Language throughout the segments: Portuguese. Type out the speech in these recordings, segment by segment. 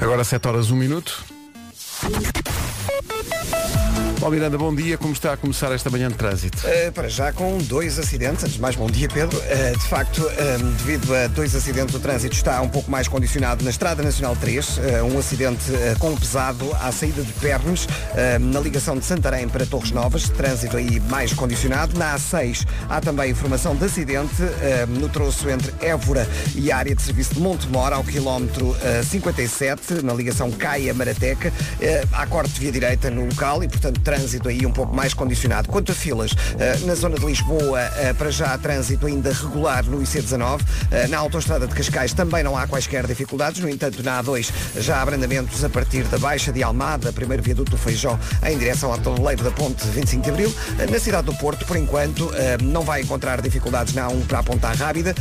Agora 7 horas 1 minuto. Paulo Miranda, bom dia. Como está a começar esta manhã de trânsito? Uh, para já com dois acidentes. Antes de mais, bom dia, Pedro. Uh, de facto, uh, devido a dois acidentes, o trânsito está um pouco mais condicionado na Estrada Nacional 3. um acidente com pesado à saída de Pernes, na ligação de Santarém para Torres Novas. Trânsito aí mais condicionado. Na A6 há também informação de acidente no troço entre Évora e a área de serviço de Montemor, ao quilómetro 57, na ligação Caia-Marateca. há corte de via direita no local e, portanto, trânsito aí um pouco mais condicionado. Quanto a filas, eh, na zona de Lisboa, eh, para já há trânsito ainda regular no IC19. Eh, na autoestrada de Cascais também não há quaisquer dificuldades. No entanto, na A2 já há abrandamentos a partir da Baixa de Almada, primeiro viaduto do Feijó, em direção ao tabuleiro da Ponte 25 de Abril. Na cidade do Porto, por enquanto, não vai encontrar dificuldades na A1 para a Ponta Rábida.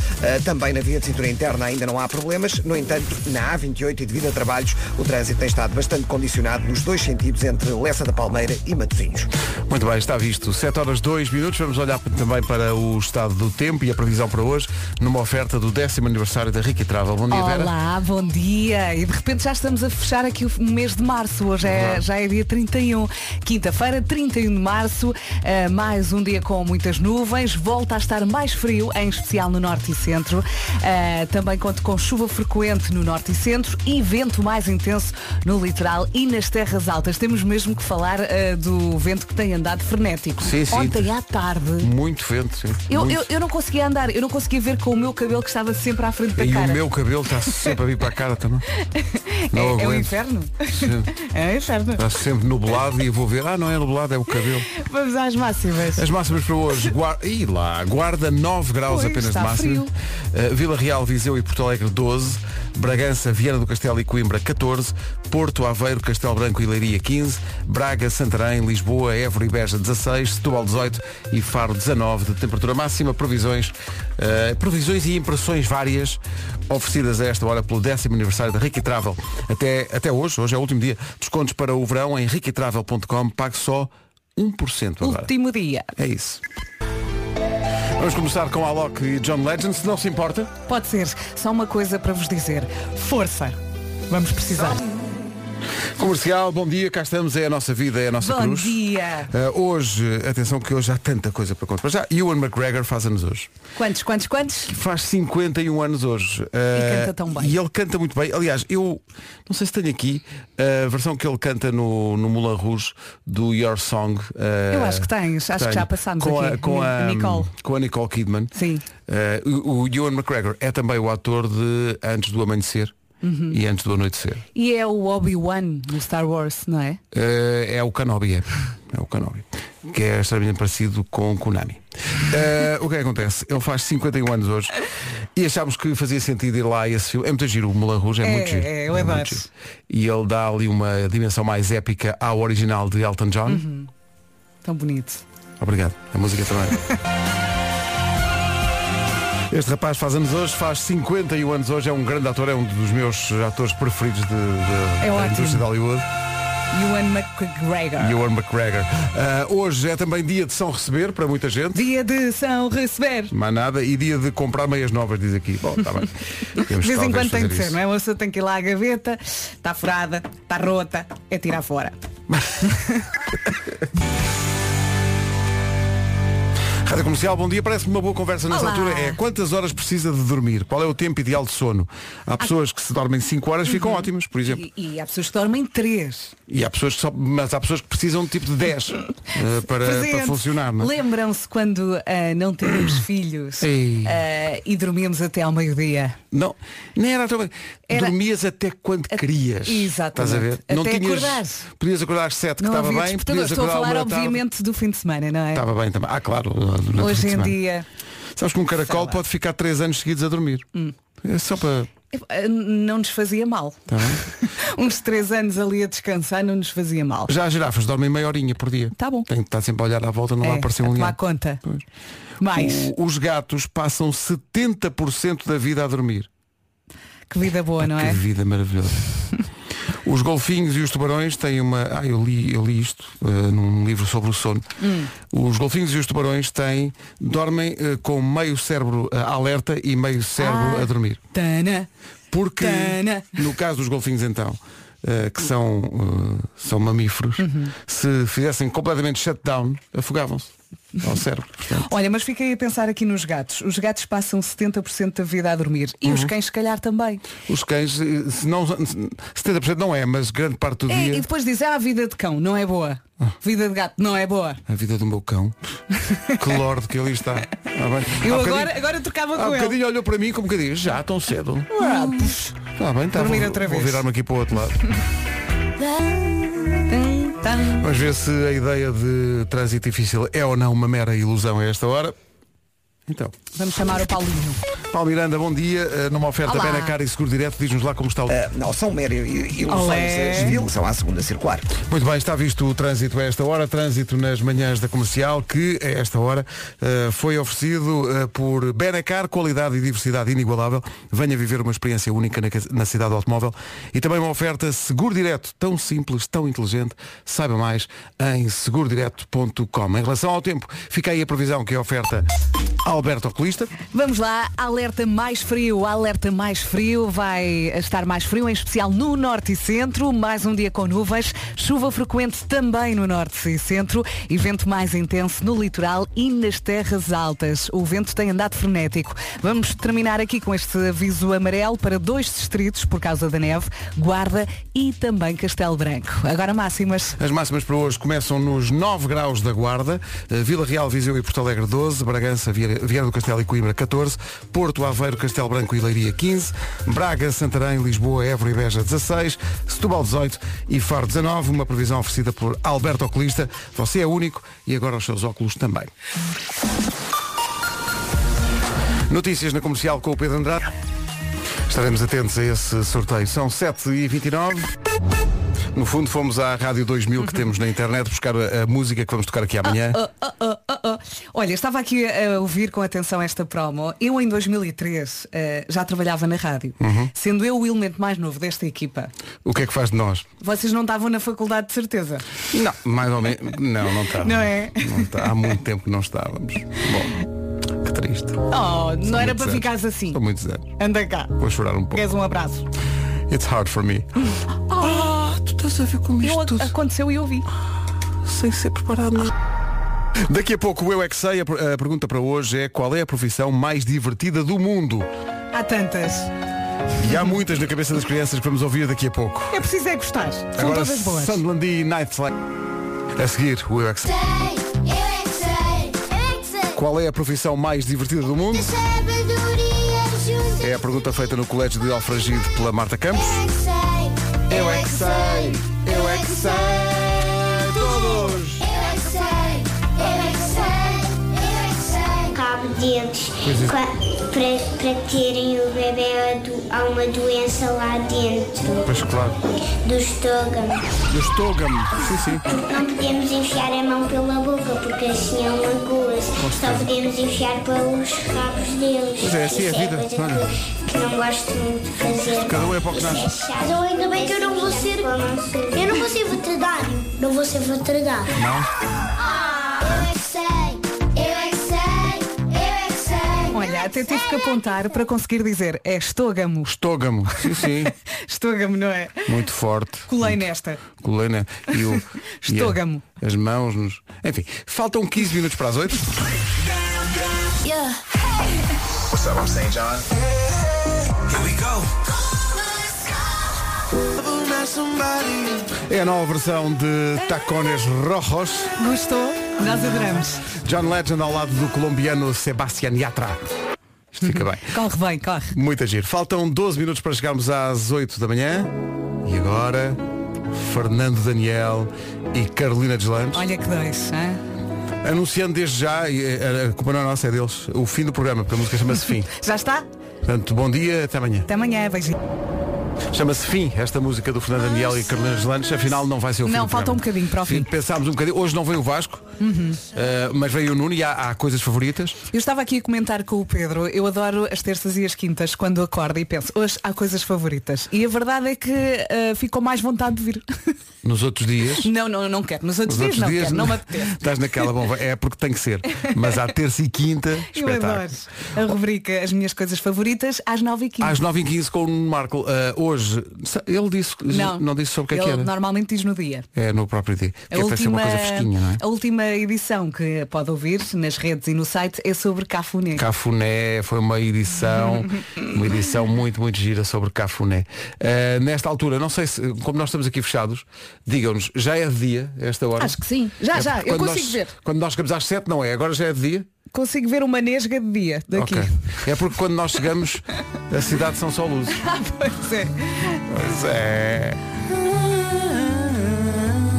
Também na via de cintura interna ainda não há problemas. No entanto, na A28 e devido a trabalhos, o trânsito tem estado bastante condicionado nos dois sentidos entre Lessa da Palmeira e Matosinhos. Muito bem, está visto. 7 horas 2 minutos. Vamos olhar também para o estado do tempo e a previsão para hoje, numa oferta do décimo aniversário da Ricky Travel. Bom dia, Vera. Olá, bom dia. E de repente já estamos a fechar aqui o mês de março. Hoje é, já é dia 31. Quinta-feira, 31 de março. Uh, mais um dia com muitas nuvens. Volta a estar mais frio, em especial no norte e centro. Uh, também conto com chuva frequente no norte e centro e vento mais intenso no litoral e nas terras altas. Temos mesmo que falar uh, do vento que tem andado frenético. Sim, sim. Ontem à tarde. Muito vento, sim. Eu, Muito. eu, eu, não conseguia andar, eu não conseguia ver com o meu cabelo que estava sempre à frente da e cara. E o meu cabelo está sempre a vir para a cara também. Não é, é o inferno? Sim. É o inferno. Está sempre nublado e eu vou ver, ah, não é nublado, é o cabelo. Vamos às máximas. As máximas para hoje. Guarda, e lá, guarda 9 graus pois, apenas de máxima. Uh, Vila Real, Viseu e Porto Alegre 12. Bragança, Viana do Castelo e Coimbra 14. Porto, Aveiro, Castelo Branco e Leiria 15. Braga, Santarém, Lisboa, Évora e Beja 16, Setúbal 18 e Faro 19 de temperatura máxima. Previsões, uh, previsões e impressões várias oferecidas a esta hora pelo décimo aniversário da Ricky Travel. Até, até hoje, hoje é o último dia, descontos para o verão em rickytravel.com, pague só 1% agora. Último dia. É isso. Vamos começar com Alok e John Legend, se não se importa. Pode ser. Só uma coisa para vos dizer. Força. Vamos precisar. Comercial, bom dia, cá estamos, é a nossa vida, é a nossa bom cruz. Bom dia. Uh, hoje, atenção que hoje há tanta coisa para contar. Já, Ewan McGregor faz anos hoje. Quantos, quantos, quantos? Faz 51 anos hoje. Uh, e canta tão bem. E ele canta muito bem. Aliás, eu não sei se tenho aqui a versão que ele canta no, no Moulin Rouge do Your Song. Uh, eu acho que tens, acho tenho. que já passámos com aqui. A, com a, Nicole. Com a Nicole Kidman. Sim. o, o Ewan McGregor é também o ator de Antes do Amanhecer. Uhum. e antes do anoitecer. E é o Obi-Wan do Star Wars, não é? Uh, é o Kenobi, é. é o Kenobi. Que é extremamente parecido com Konami. Uh, o que é que acontece? Ele faz 51 anos hoje e achámos que fazia sentido ir lá a esse filme. É muito giro, o Moulin Rouge é, é muito giro. É, eu é muito giro. E ele dá ali uma dimensão mais épica ao original de Elton John. Uhum. Tão bonito. Obrigado. A música também. Este rapaz faz anos hoje, faz 51 anos hoje, é um grande ator, é um dos meus atores preferidos de, de, é da indústria de Hollywood. Ewan McGregor. Ewan McGregor. Uh, hoje é também dia de São Receber para muita gente. Dia de São Receber. Mais nada. E dia de comprar meias novas, diz aqui. Bom, está bem. de vez em quando tem de ser, não é? Uma pessoa tem que ir lá à gaveta, está furada, está rota, é tirar fora. Rádio Comercial, bom dia. Parece-me uma boa conversa nessa Olá. altura. É quantas horas precisa de dormir? Qual é o tempo ideal de sono? Há pessoas que se dormem 5 horas ficam Uhum. ótimas, por exemplo. E, e há pessoas que dormem 3. E há pessoas que só, mas há pessoas que precisam de tipo de 10 uh, para, para funcionar. Não é? Lembram-se quando uh, não tínhamos filhos Ei. uh, e dormíamos até ao meio-dia? Não, nem era tão bem. Era- Dormias até quando querias. Exatamente. Estás a ver? não Até tinhas. acordares. Podias acordar às 7 que Não estava havia bem, despertador. podias Estou a acordar falar, uma da tarde. obviamente, do fim de semana, não é? Estava bem também. Ah, claro. Hoje em dia. Sabes que um caracol. Hum. pode ficar 3 anos seguidos a dormir. É só para. eh, Não nos fazia mal. Tá? Uns três anos ali a descansar não nos fazia mal. Já as girafas dormem meia horinha por dia. Tá bom. Tem que estar sempre a olhar à volta, não é, vai aparecer um leão. conta. Pois. Mais. O- os gatos passam 70% da vida a dormir. Que vida boa, não que é? vida maravilhosa. Os golfinhos e os tubarões têm uma. Ah, eu li, eu li isto eh, num livro sobre o sono. Hum. Os golfinhos e os tubarões têm. dormem eh, com meio cérebro eh, alerta e meio cérebro Ah. a dormir. Tana. Porque, Tana. no caso dos golfinhos então, que são, são mamíferos, Uhum. se fizessem completamente shutdown, afogavam-se ao cérebro. Portanto, Olha, mas fiquei a pensar aqui nos gatos. Os gatos passam 70% da vida a dormir. E Uhum. os cães, se calhar, também. os cães, eh, se não, 70% não é, mas grande parte do É, dia, e depois dizem, ah, a vida de cão não é boa. Ah. Vida de gato não é boa. a vida do meu cão, que lorde que ali está. Ah. Eu Há agora, agora trocava Há com ele. bocadinho olhou para mim como que diz, já tão cedo. Ah, pux. Está bem, está Dormir vou, outra vou vez. virar-me aqui para o outro lado. Vamos ver se a ideia de trânsito difícil é ou não uma mera ilusão a esta hora. Então, Vamos chamar o Paulinho. Paulo Miranda, bom dia. Eh, Numa oferta Olá. Benacar e Seguro Direto, diz-nos lá como está o... Ah, não, são mero e ilusões. Olé. As desviação à segunda circular. Muito bem, está visto o trânsito a esta hora, trânsito nas manhãs da comercial, que a esta hora eh, foi oferecido eh, por Benacar, qualidade e diversidade inigualável. Venha viver uma experiência única na, na cidade do automóvel e também uma oferta seguro direto, tão simples, tão inteligente. Saiba mais em segurodireto.com. Em relação ao tempo, fica aí a previsão que é a oferta Alberto Oculista. Vamos lá, alerta mais frio, alerta mais frio, vai estar mais frio, em especial no norte e centro, mais um dia com nuvens, chuva frequente também no norte e centro e vento mais intenso no litoral e nas terras altas. O vento tem andado frenético. Vamos terminar aqui com este aviso amarelo para dois distritos por causa da neve, Guarda e também Castelo Branco. Agora máximas. As máximas para hoje começam nos 9 graus da Guarda, eh, Vila Real, Viseu e Porto Alegre 12, Bragança, Vieira Vieira do Castelo e Coimbra 14, Porto, Aveiro, Castelo Branco e Leiria 15, Braga, Santarém, Lisboa, Évora e Beja 16, Setúbal 18 e Faro 19, uma previsão oferecida por Alberto Oculista. Você é único e agora os seus óculos também. Notícias na comercial com o Pedro Andrade. Estaremos atentos a esse sorteio. São 7h29. No fundo fomos à Rádio 2000 que temos na internet buscar a, a música que vamos tocar aqui amanhã. Oh, oh, oh. Olha, estava aqui a ouvir com atenção esta promo. Eu em 2003 eh, já trabalhava na rádio, Uhum. sendo eu o elemento mais novo desta equipa. O que é que faz de nós? Vocês não estavam na faculdade de certeza. Não, mais ou menos. Não, não está. Não é? Não está. Há muito tempo que não estávamos. Bom, que triste. Oh, não era para anos. ficares assim. São muitos anos. Anda cá. Vou chorar um pouco. Queres um abraço? It's hard for me. Ah, tu estás a ver como Eu, isto tudo aconteceu e eu vi. sem ser preparado. não. Daqui a pouco o Eu é que sei. A pergunta para hoje é qual é a profissão mais divertida do mundo? Há tantas. E há muitas na cabeça das crianças que vamos ouvir daqui a pouco. É preciso é gostar. São Agora todas boas. Sunderland e Nightfly. A seguir, o Eu é que sei. Qual é a profissão mais divertida do mundo? É a pergunta feita no Colégio de Alfragide pela Marta Campos. Eu é que sei, eu é que sei. Todos! eu é que sei, eu é que sei, eu é que sei. Cabo dentes para, para terem o bebê do- há uma doença lá dentro Pois claro. do estômago. Do estômago. Sim, sim. Não podemos enfiar a mão pela boca porque assim é uma magoa-se. Só podemos enfiar pelos rabos deles. Pois é, assim é a Isso vida, coisa olha. que, que não gosto muito de fazer. Cada um é para o que nasce. chato. Mas ainda bem que eu não vou ser. Eu não vou ser veterinário. Não vou ser veterinário. Não? Até tive que apontar para conseguir dizer é estôgamo. Estôgamo. Sim, sim. Estôgamo, não é? Muito forte. Colei nesta. Colei, né? E o. e a- Estôgamo. as mãos nos. Enfim, faltam 15 minutos para as 8. What's up? I'm St. John. Here we go. É a nova versão de Tacones Rojos. Gostou? Nós adoramos. John Legend ao lado do colombiano Sebastián Yatra. Isto fica bem. Corre bem, corre. Muito agir. Faltam 12 minutos para chegarmos às 8 da manhã. E agora, Fernando Daniel e Carolina Deslandes. Olha que dois. hã? Anunciando desde já, e a a culpa não é nossa, é deles, o fim do programa, porque a música chama-se Fim. Já está? Portanto, bom dia, até amanhã. Até amanhã, beijinho. Chama-se Fim, esta música do Fernando Daniel e Carolina Deslandes, afinal não vai ser o fim Não, do falta programa. um bocadinho para o fim. Pensámos um bocadinho, hoje não vem o Vasco, Uh, mas veio o Nuno e há, há coisas favoritas. Eu estava aqui a comentar com o Pedro, eu adoro as terças e as quintas quando acordo e penso, hoje há coisas favoritas. E a verdade é que uh, ficou mais vontade de vir. Nos outros dias. não, não, não quero. Nos outros Nos dias outros não dias quero, não me apetece. estás naquela bom, é porque tem que ser. Mas há terça e quinta, Eu adoro a rubrica As Minhas Coisas Favoritas às 9h15. Às 9h15 com o Nuno Marco. Uh, hoje, ele disse, não, disse sobre o que é que era. normalmente diz no dia. É no próprio dia. A Que é vai ser uma coisa fresquinha, não é? a última edição que pode ouvir nas redes e no site é sobre Cafuné. Cafuné foi uma edição, uma edição muito, muito gira sobre Cafuné. Uh, nesta altura, não sei se, como nós estamos aqui fechados, digam-nos, já é de dia esta hora? Acho que sim. Já, É já, eu consigo nós, ver. Quando nós chegamos às 7 não é, agora já é de dia? Consigo ver uma nesga de dia daqui. Ok. É porque quando nós chegamos, a cidade são só luzes. Ah, pois é. Pois é.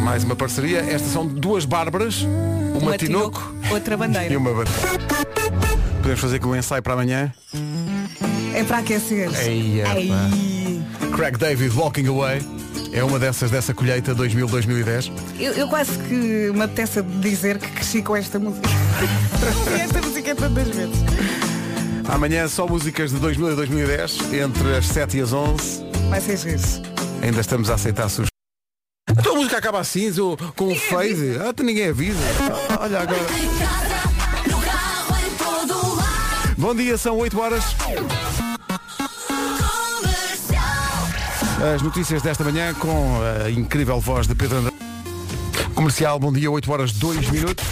Mais uma parceria. Estas são duas Bárbaras, uma, Uma Tinoco, Tinoco, outra bandeira. e uma bandeira. Podemos fazer com um ensaio para amanhã. É para aquecer. Ei. Ei. Craig David Walking Away. É uma dessas dessa colheita 2000-2010. Eu, eu quase que me apetece dizer que cresci com esta música. Esta música tantas vezes. Amanhã só músicas de 2000 e 2010, entre as 7 e as 11. Vai ser isso. Ainda estamos a aceitar sugestões. Então a música acaba assim, com um fade. Ah, tu ninguém avisa. Olha agora. Bom dia, são 8 horas. As notícias desta manhã com a incrível voz de Pedro André. Comercial, bom dia, 8 horas 2 minutos.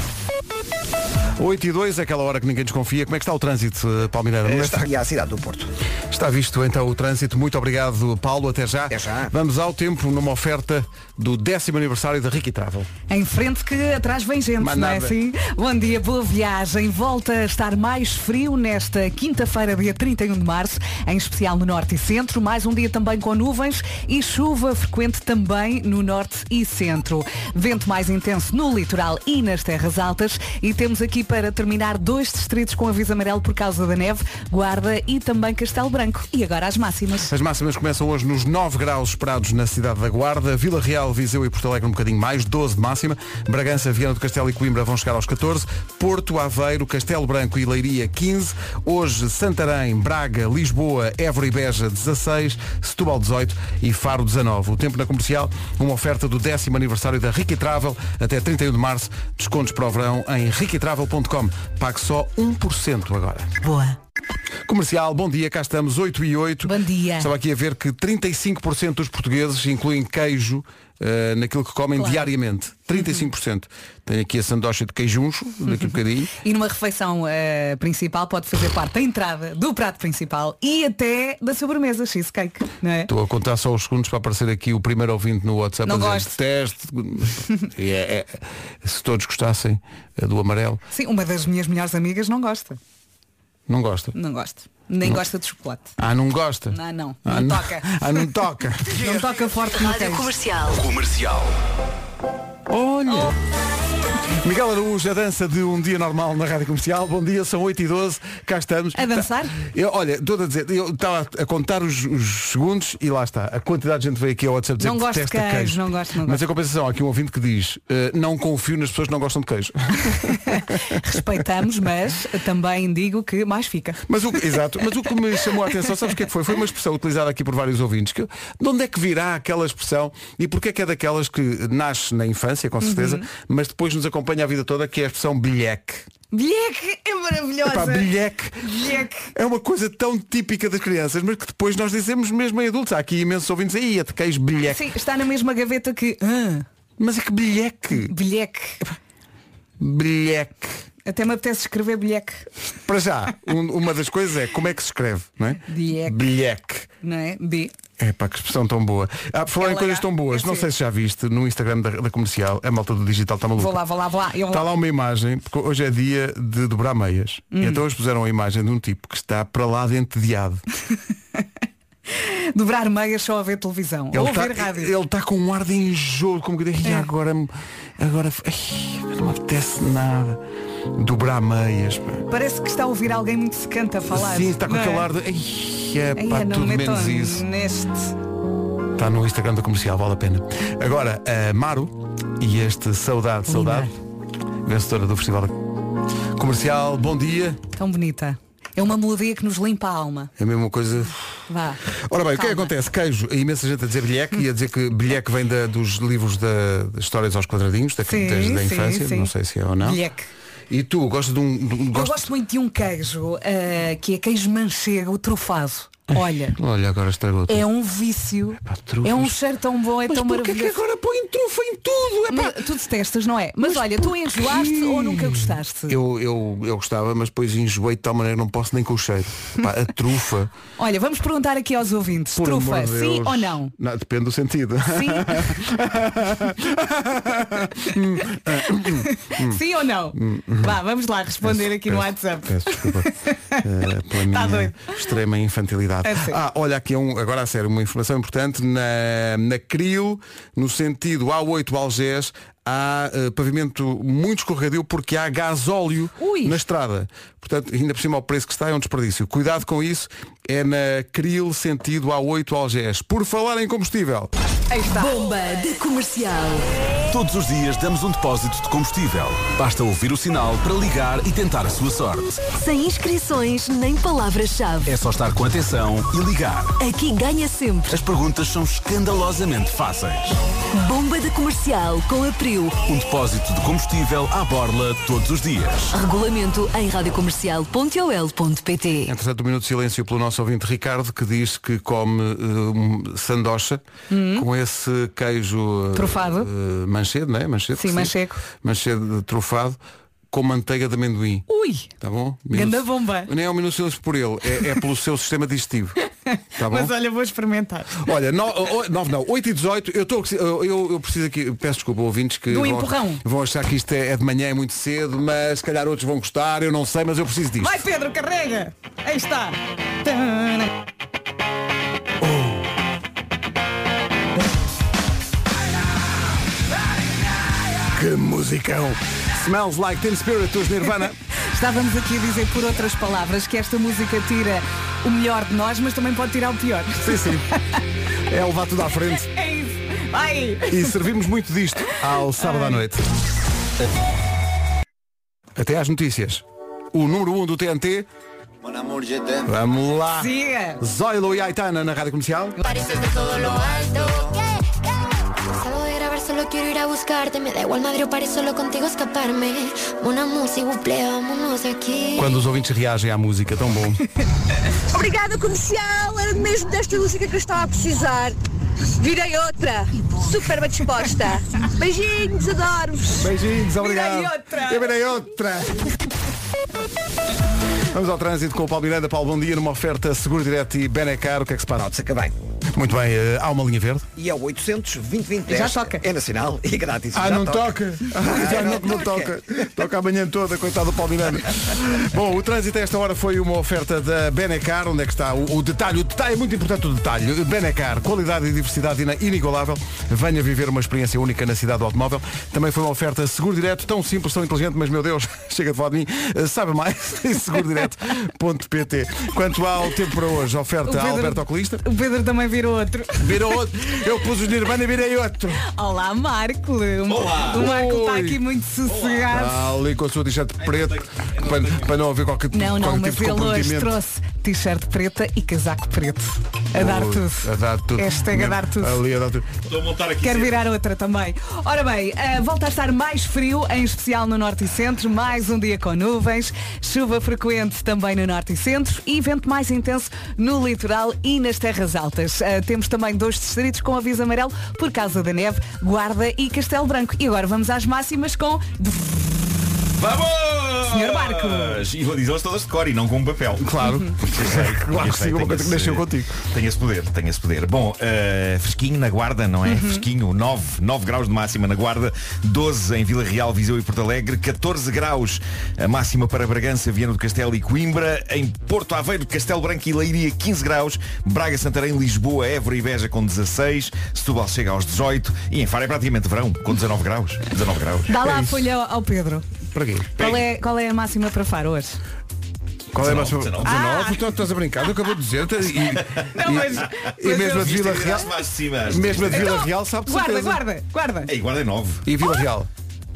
8 e 2, aquela hora que ninguém desconfia. Como é que está o trânsito, eh, Palmineira? Não Está aqui à cidade do Porto. Está visto então o trânsito. Muito obrigado, Paulo. Até já. Até já. Vamos ao tempo numa oferta do décimo aniversário da Ricky Travel. Em frente que atrás vem gente, não é assim? Bom dia, boa viagem. Volta a estar mais frio nesta quinta-feira, dia 31 de março, em especial no norte e centro. Mais um dia também com nuvens e chuva frequente também no norte e centro. Vento mais intenso no litoral e nas terras altas. E temos aqui para terminar dois distritos com aviso amarelo por causa da neve, Guarda e também Castelo Branco. E agora as máximas. As máximas começam hoje nos 9 graus esperados na cidade da Guarda, Vila Real, Viseu e Porto Alegre um bocadinho mais, 12 de máxima, Bragança, Viana do Castelo e Coimbra vão chegar aos 14, Porto, Aveiro, Castelo Branco e Leiria 15, hoje Santarém, Braga, Lisboa, Évora e Beja 16, Setúbal 18 e Faro 19. O tempo na comercial, uma oferta do décimo aniversário da Ricky Travel até 31 de março, descontos para o verão em riquitravel.com. Pague só 1% agora. Boa. Comercial, bom dia, cá estamos, 8 e 8. Bom dia. Estava aqui a ver que 35% dos portugueses incluem queijo eh, naquilo que comem Claro. diariamente. 35%. Tenho aqui a sandocha de queijuncho, daqui a bocadinho. E numa refeição eh, principal pode fazer parte da entrada, do prato principal e até da sobremesa, cheesecake, não é? Estou a contar só os segundos para aparecer aqui o primeiro ouvinte no WhatsApp Não gosto. teste. É- é- se todos gostassem eh, do amarelo, Sim, uma das minhas melhores amigas não gosta. Não gosta. Não gosta. Nem gosta de chocolate. Ah, não gosta? Não, não. Ah, Não toca. Ah, não toca. Não toca forte no queijo. Comercial. Comercial. Olha! Miguel Araújo, a dança de um dia normal na Rádio Comercial. Bom dia, são 8 e 12 cá estamos. A dançar? Tá- Eu, olha, estou a dizer, eu estava a contar os, os segundos e lá está. A quantidade de gente veio aqui ao WhatsApp dizer Não que gosto de detesta queijo, não gosto, não Mas gosto. em compensação, há aqui um ouvinte que diz, eh, não confio nas pessoas que não gostam de queijo. Respeitamos, mas também digo que mais fica. Mas o, que- exato, mas o que me chamou a atenção, sabes o que é que foi? Foi uma expressão utilizada aqui por vários ouvintes. Que, de onde é que virá aquela expressão e porquê é que é daquelas que nasce na infância, com certeza, Uhum. mas depois nos acompanha a vida toda, que é a expressão bilheque. Bilheque é maravilhosa. Epá, bilheque. Bilheque. É uma coisa tão típica das crianças, mas que depois nós dizemos mesmo em adultos. Há aqui imensos ouvintes aí, te queijo bilheque. Sim, está na mesma gaveta que. Ah, Mas é que bilheque. bilheque. Bilheque. Até me apetece escrever bilheque. Para já, um- uma das coisas é como é que se escreve, não é? Bilheque. Bilheque. Não é? B. É pá, que expressão tão boa. Ah, por falar em coisas tão boas, não sim. sei se já viste no Instagram da, da comercial, a malta do digital está maluca. Vou lá, vou lá, vou lá. Está lá uma imagem, porque hoje é dia de dobrar meias. Hum. E então eles puseram a imagem de um tipo que está para lá dentediado. Dobrar meias só a ver televisão. Ele ou está, ouvir rádio. ele está com um ar de enjoo, como que diz, "Ai, É. agora, agora ai, não me apetece nada. Dobrar meias. Parece que está a ouvir alguém muito secante a falar. Sim, está com não aquele é? ar de. Ai, é Ai, pá, não tudo menos isso. neste. Está no Instagram da comercial, vale a pena. Agora, a Maru e este Saudade, Saudade. vencedora do Festival Comercial. Bom dia. Tão bonita. É uma melodia que nos limpa a alma. É a mesma coisa. Vá. Ora bem, o que é que Calma. acontece? Queijo, imensa gente a dizer bilheque e a dizer que bilheque vem da- dos livros da, histórias aos quadradinhos, da, Sim, desde a sim, infância, sim. não sei se é ou não. Bilheque. E tu gostas de um. de um- Eu gosto- gosto muito de um queijo eh, que é queijo manchego trufado. Olha, Olha, agora estragou tudo. é um vício. Epá, trufas. É um cheiro tão bom, é Mas tão porquê que maravilhoso. agora põe trufa em tudo? Epá, Mas, tu detestas, não é? Mas, olha, tu enjoaste ou nunca gostaste? Eu, eu, eu gostava, mas depois enjoei de tal maneira que não posso nem com o cheiro. Pá, a trufa. Olha, vamos perguntar aqui aos ouvintes. por Trufa, amor de sim Deus. ou não? Depende do sentido. Sim. sim ou não? Vá, vamos lá responder aqui no Peço- WhatsApp. Peço desculpa eh, pela minha Tá doido. extrema infantilidade. É sim. ah, olha aqui um, agora a sério, uma informação importante. Na, na CRIL, no sentido A8 Algés, há eh, pavimento muito escorregadio porque há gasóleo Ui. na estrada. Portanto, ainda por cima ao preço que está é um desperdício. Cuidado com isso. É na CRIL, sentido A8 Algés. Por falar em combustível. Bomba de comercial. Todos os dias damos um depósito de combustível. Basta ouvir o sinal para ligar e tentar a sua sorte. Sem inscrições nem palavras-chave. É só estar com atenção e ligar. Aqui ganha sempre. As perguntas são escandalosamente fáceis. Bomba de comercial com a Um depósito de combustível à borla todos os dias. Regulamento em radiocomercial.ol.pt Entretanto, um minuto de silêncio pelo nosso ouvinte Ricardo, que diz que come eh, um sandocha com esse queijo eh, Trufado. eh, manchedo, não é? Manchedo, Sim, manchego. Manchedo de trufado com manteiga de amendoim. Ui, Tá bom? Ganda bomba. Nem é um minuto silêncio por ele, é, é pelo seu sistema digestivo. Tá bom? mas olha, vou experimentar. Olha, 9 não, 8 e 18, eu, estou, eu, eu, eu preciso aqui, peço desculpa, ouvintes que Do vão, empurrão. vão achar que isto é, é de manhã, é muito cedo, mas se calhar outros vão gostar, eu não sei, mas eu preciso disto. Vai Pedro, carrega! Aí está! Que musicão! Smells Like Teen Spirit dos Nirvana. Estávamos aqui a dizer por outras palavras que esta música tira o melhor de nós, mas também pode tirar o pior. sim, sim. É levar tudo à frente. É isso! Vai! E servimos muito disto ao sábado à noite. Até às notícias. O número 1 um do TNT. Vamos lá. Siga! Zoilo e Aitana na Rádio Comercial. Solo quiero ir a buscarte. Me da igual Madrid o París, solo contigo escaparme. Una música, buple, vámonos de aquí. Quando os ouvintes reagem à música, tão bom. Obrigada comercial, era mesmo desta música que eu estava a precisar. Virei outra, super bem disposta. Beijinhos, adoro-vos. Beijinhos, obrigado. Virei outra. Eu virei outra. Vamos ao trânsito com o Paulo Miranda. Paulo, bom dia. Numa oferta Seguro Direto e Benecar. O que é que se passa? Fica bem. Muito bem, eh, há uma linha verde. E é o 800 20 Já toca. É nacional e grátis. Ah, Já não toca. Ah, já não, não toca. Toca a manhã toda, coitado do Paulo Miranda. Bom, o trânsito a esta hora foi uma oferta da Benecar. Onde é que está o, o detalhe? O detalhe é muito importante o detalhe. Benecar, qualidade e diversidade inigualável. Venha viver uma experiência única na cidade do automóvel. Também foi uma oferta seguro direto, tão simples, tão inteligente, mas meu Deus, chega de falar de mim. Eh, Saiba mais em segurodireto.pt. Quanto ao tempo para hoje, oferta Pedro- Alberto Oculista. O Pedro também virou outro. Virou outro. Eu pus os Nirvana e virei outro. Olá, Marco! O Marco está aqui muito sossegado. Está ali com a sua t-shirt preto para, para não haver qualquer, Não, não, qualquer mas tipo de ele hoje trouxe t-shirt preta e casaco preto. A dar Ui, tudo. A dar tudo. Hashtag a dar tudo. Ali a dar tudo. Quero virar outra também. Ora bem, eh, volta a estar mais frio, em especial no Norte e Centro, mais um dia com nuvens, chuva frequente também no Norte e Centro e vento mais intenso no litoral e nas terras altas. Eh, temos também dois distritos com aviso amarelo por causa da neve, Guarda e Castelo Branco. E agora vamos às máximas com... Vamos! Senhor Marco. E vou dizê-las todas de cor e não com um papel. Claro. claro que sim, uma coisa que nasceu contigo. Tem esse poder, tem esse poder. Bom, eh, fresquinho na guarda, não é? Uhum. Fresquinho, 9, 9 graus de máxima na guarda, 12 em Vila Real, Viseu e Porto Alegre, 14 graus a máxima para Bragança, Viana do Castelo e Coimbra, em Porto Aveiro, Castelo Branco e Leiria 15 graus, Braga, Santarém, Lisboa, Évora e Beja com 16, Setúbal chega aos 18 e em Faro é praticamente verão, com 19 graus. 19 graus. Dá lá É a folha ao Pedro. Para quê? Qual é, qual é a máxima para Faro hoje? Qual é a 19, máxima? 19. 19, então estás a brincar, eu acabou de dizer. E, Não, mas- e mas mesmo a de Vila Real. mais de cima. Mesmo a de Vila Real sabe Guarda, guarda, guarda. Ei, guarda é 9. E Vila Real?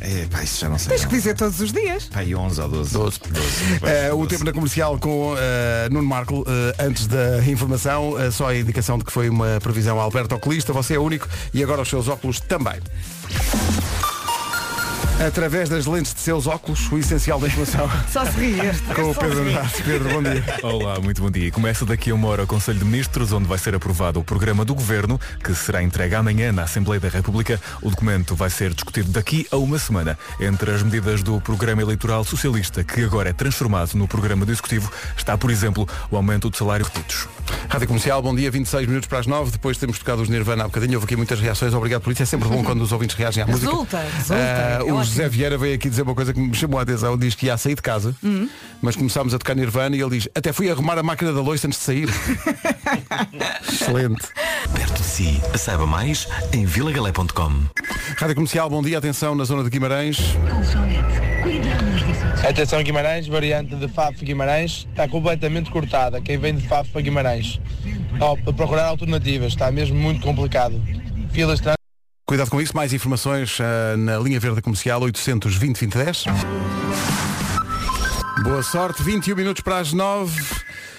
É, pá, isso já não sei. Tens que dizer todos os dias. Pá, aí 11 ou 12. 12. 12. Eh, o tempo na comercial com eh, Nuno Marco, eh, antes da informação, eh, só a indicação de que foi uma previsão Alberto Oculista, você é único e agora os seus óculos também. Através das lentes de seus óculos, o essencial da informação Só se ri este. com o Pedro. Andrade. Pedro, bom dia. Olá, muito bom dia. Começa daqui a uma hora o Conselho de Ministros, onde vai ser aprovado o programa do Governo, que será entregue amanhã na Assembleia da República. O documento vai ser discutido daqui a uma semana. Entre as medidas do programa eleitoral socialista, que agora é transformado no programa do Executivo, está, por exemplo, o aumento do salário retidos. Rádio Comercial, bom dia, 26 minutos para as 9. Depois temos tocado os Nirvana há bocadinho. Houve aqui muitas reações. Obrigado por isso. É sempre bom quando os ouvintes reagem à música. Resulta, resulta. Ah, É o ótimo. José Vieira veio aqui dizer uma coisa que me chamou a atenção. Diz que ia sair de casa, Hum. mas começámos a tocar Nirvana e ele diz até fui arrumar a máquina da loiça antes de sair. Excelente. Perto de si. Saiba mais em vilagalé.com. Rádio Comercial, bom dia. Atenção na zona de Guimarães. Atenção Guimarães, variante de Faf Guimarães está completamente cortada. Quem vem de Faf para Guimarães. Para procurar alternativas, está mesmo muito complicado. Filas trânsito. Cuidado com isso. Mais informações ah, na linha verde comercial 820 2010. Boa sorte. 21 minutos para as 9.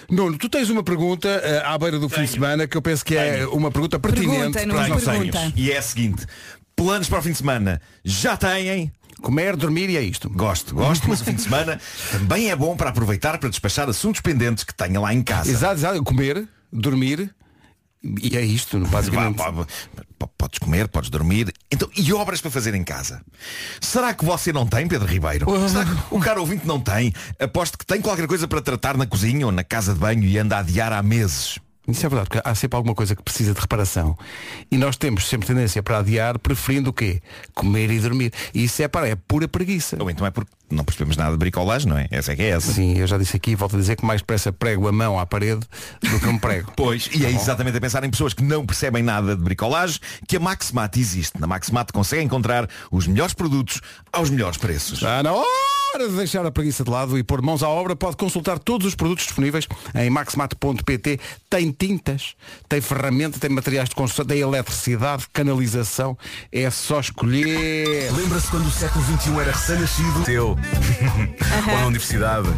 Nuno, tu tens uma pergunta ah, à beira do fim de semana que eu penso que é uma pergunta pertinente Pergunta, para os nossos. E é a seguinte, planos para o fim de semana já têm? Comer, dormir e é isto. Gosto, gosto, mas o fim de semana também é bom para aproveitar para despachar assuntos pendentes que tenha lá em casa. Exato, exato. Comer, dormir e é isto, basicamente. Vá, Podes comer, podes dormir. Então, e obras para fazer em casa? Será que você não tem, Pedro Ribeiro? Será que o caro ouvinte não tem? Aposto que tem qualquer coisa para tratar na cozinha ou na casa de banho e anda a adiar há meses. Isso é verdade, porque há sempre alguma coisa que precisa de reparação. E nós temos sempre tendência para adiar, preferindo o quê? Comer e dormir. E isso é para é pura preguiça. Ou então é porque não percebemos nada de bricolagem, não é? Essa é que é essa. Sim, eu já disse aqui, volto a dizer que mais depressa prego a mão à parede do que um prego. Pois, e é exatamente a pensar em pessoas que não percebem nada de bricolagem que a Maximat existe. Na Maximat consegue encontrar os melhores produtos aos melhores preços. Já na hora de deixar a preguiça de lado e pôr mãos à obra, pode consultar todos os produtos disponíveis em maximat.pt. Tem tintas, tem ferramenta, tem materiais de construção, tem eletricidade, canalização. É só escolher. Lembra-se quando o século XXI era recém-nascido? Teu. ou na universidade.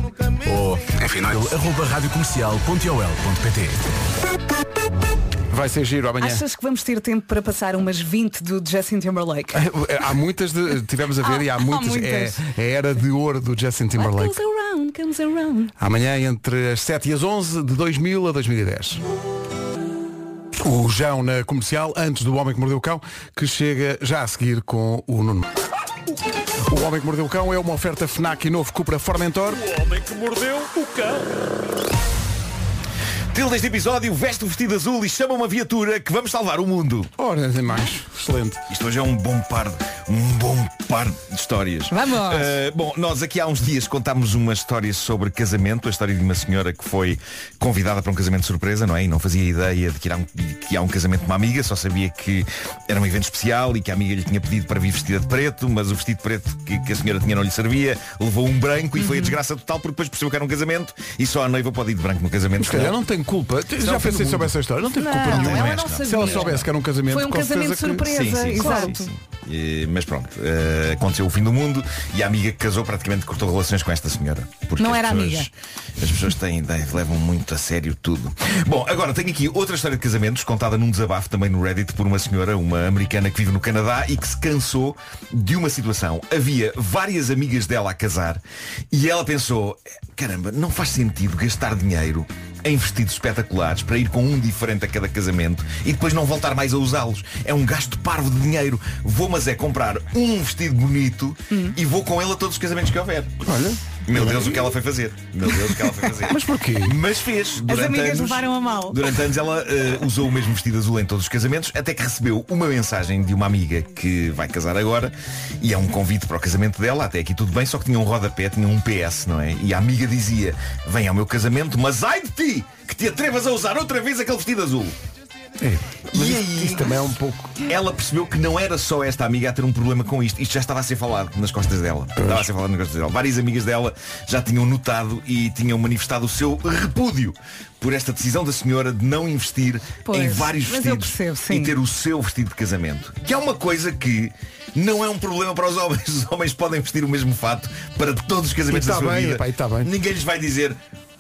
Ou, enfim, não é? Arroba radiocomercial.ol.pt Vai ser giro amanhã. Achas que vamos ter tempo para passar umas 20 do Justin Timberlake? Há muitas, de, tivemos a ver e há Há muitas. muitas. É, é a era de ouro do Justin What Timberlake. goes around, comes around. Amanhã entre as 7 e as 11 de 2000 a 2010. O João na comercial, antes do Homem que Mordeu o Cão, que chega já a seguir com o Nuno. O Homem que Mordeu o Cão é uma oferta FNAC e novo Cupra Formentor. O homem que mordeu o cão. Título deste episódio, veste o vestido azul e chama uma viatura que vamos salvar o mundo. Ora, tem mais. Excelente. Isto hoje é um bom par, de- um bom par de histórias. Vamos. Uh, bom, nós aqui há uns dias contámos uma história sobre casamento, a história de uma senhora que foi convidada para um casamento surpresa, não é? E não fazia ideia de que, irá um, que há um casamento de uma amiga, só sabia que era um evento especial e que a amiga lhe tinha pedido para vir vestida de preto, mas o vestido de preto que, que a senhora tinha não lhe servia, levou um branco e foi a desgraça total porque depois percebeu que era um casamento e só a noiva pode ir de branco no casamento. Se não tem culpa. Já é pensei sobre essa história. Não Não, culpa ela nenhuma. não Se ela soubesse que era um casamento, Foi um com casamento certeza que- surpresa. Sim, sim, sim, exato. sim, sim. Eh, mas pronto, eh, aconteceu o fim do mundo e a amiga que casou praticamente cortou relações com esta senhora. Porque Não era pessoas- amiga. As pessoas têm, têm- levam muito a sério tudo. Bom, agora tenho aqui outra história de casamentos contada num desabafo também no Reddit por uma senhora, uma americana que vive no Canadá e que se cansou de uma situação. Havia várias amigas dela a casar e ela pensou, caramba, não faz sentido gastar dinheiro em vestidos espetaculares para ir com um diferente a cada casamento e depois não voltar mais a usá-los. É um gasto parvo de dinheiro. Vou, mas é comprar um vestido bonito e vou com ele a todos os casamentos que houver. Olha. Meu Deus, o que ela foi fazer. Meu Deus, o que ela foi fazer. Mas porquê? Mas fez. As Durante amigas anos, levaram a mal. Durante anos ela eh, usou o mesmo vestido azul em todos os casamentos, até que recebeu uma mensagem de uma amiga que vai casar agora e é um convite para o casamento dela, até aqui tudo bem, só que tinha um rodapé, tinha um PS, não é? E a amiga dizia, vem ao meu casamento, mas ai de ti, que te atrevas a usar outra vez aquele vestido azul. É. e aí Isso também é um pouco. ela percebeu que não era só esta amiga a ter um problema com isto. Isto já estava a ser falado nas costas dela. Estava a ser falado nas costas dela. Várias amigas dela já tinham notado e tinham manifestado o seu repúdio por esta decisão da senhora de não investir Pois, em vários mas vestidos percebo, e ter o seu vestido de casamento. Que é uma coisa que não é um problema para os homens. Os homens podem vestir o mesmo fato para todos os casamentos E tá da sua bem, vida. epá, e tá bem. Ninguém lhes vai dizer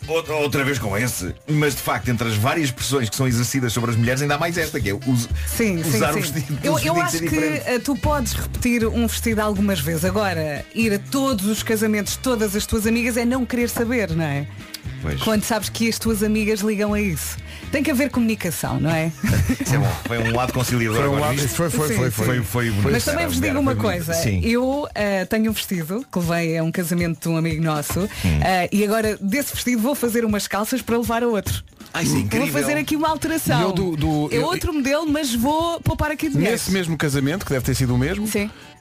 outra, outra vez com esse. Mas de facto, entre as várias pressões que são exercidas sobre as mulheres, ainda há mais esta, que é us- Sim, sim, usar sim. o vestido. Eu, os eu vestidos acho que diferentes. eh, tu podes repetir um vestido algumas vezes. Agora, ir a todos os casamentos, de todas as tuas amigas, é não querer saber, não é? Pois. Quando sabes que as tuas amigas ligam a isso. Tem que haver comunicação, não é? Isso é bom. Foi um lado conciliador. Foi um agora, lado- foi- foi- Sim, foi- sim. foi- foi, foi bonito. Mas também vos digo uma coisa. Sim. Eu eh, tenho um vestido que levei a um casamento de um amigo nosso Hum. eh, e agora desse vestido vou fazer umas calças para levar a outro. Ai, isso é Vou fazer aqui uma alteração. Eu do- do- é eu- outro modelo, mas vou poupar aqui dinheiro. Nesse mesmo casamento, que deve ter sido o mesmo,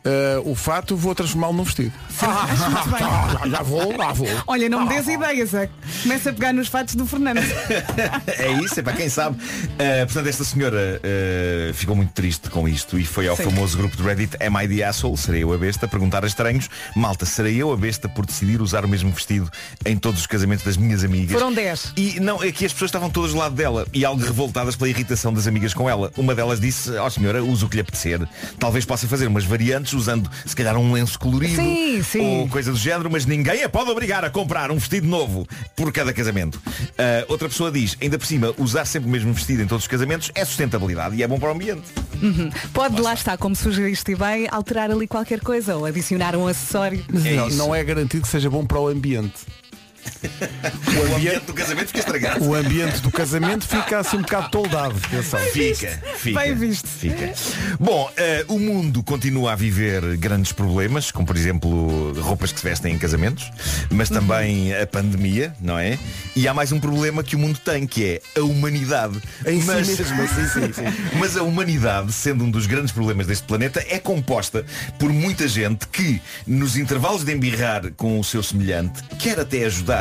eh, o fato vou transformá-lo num vestido. Muito bem. Ah, já vou, lá vou. Olha, não me des ideias, é? Começa a pegar nos fatos do Fernando. é isso, é para quem sabe. Uh, portanto, esta senhora uh, ficou muito triste com isto e foi ao Sim. famoso grupo de Reddit Am I the Asshole? Serei eu a besta? Perguntar a estranhos. Malta, serei eu a besta por decidir usar o mesmo vestido em todos os casamentos das minhas amigas? Foram 10. E não, é que as pessoas estavam todas do lado dela e algo revoltadas pela irritação das amigas com ela. Uma delas disse, ó senhora, usa o que lhe apetecer. Talvez possa fazer umas variantes usando, se calhar, um lenço colorido Sim, sim. ou coisa do género, mas ninguém a pode obrigar a comprar um vestido novo por cada casamento. Ah, outra pessoa diz, ainda por cima, usar sempre o mesmo vestido em todos os casamentos é sustentabilidade e é bom para o ambiente. Uhum. Pode, lá está, como sugeriste bem, alterar ali qualquer coisa ou adicionar um acessório. É não, não é garantido que seja bom para o ambiente. O ambiente do casamento fica estragado. O ambiente do casamento fica assim um bocado toldado. atenção. Fica, fica. Bem visto. Fica. Bom, eh, o mundo continua a viver grandes problemas, como por exemplo roupas que se vestem em casamentos, mas Uhum. também a pandemia, não é? E há mais um problema que o mundo tem, que é a humanidade. Em si mas, mesmo, sim, sim, sim. mas a humanidade, sendo um dos grandes problemas deste planeta, é composta por muita gente que, nos intervalos de embirrar com o seu semelhante, quer até ajudar.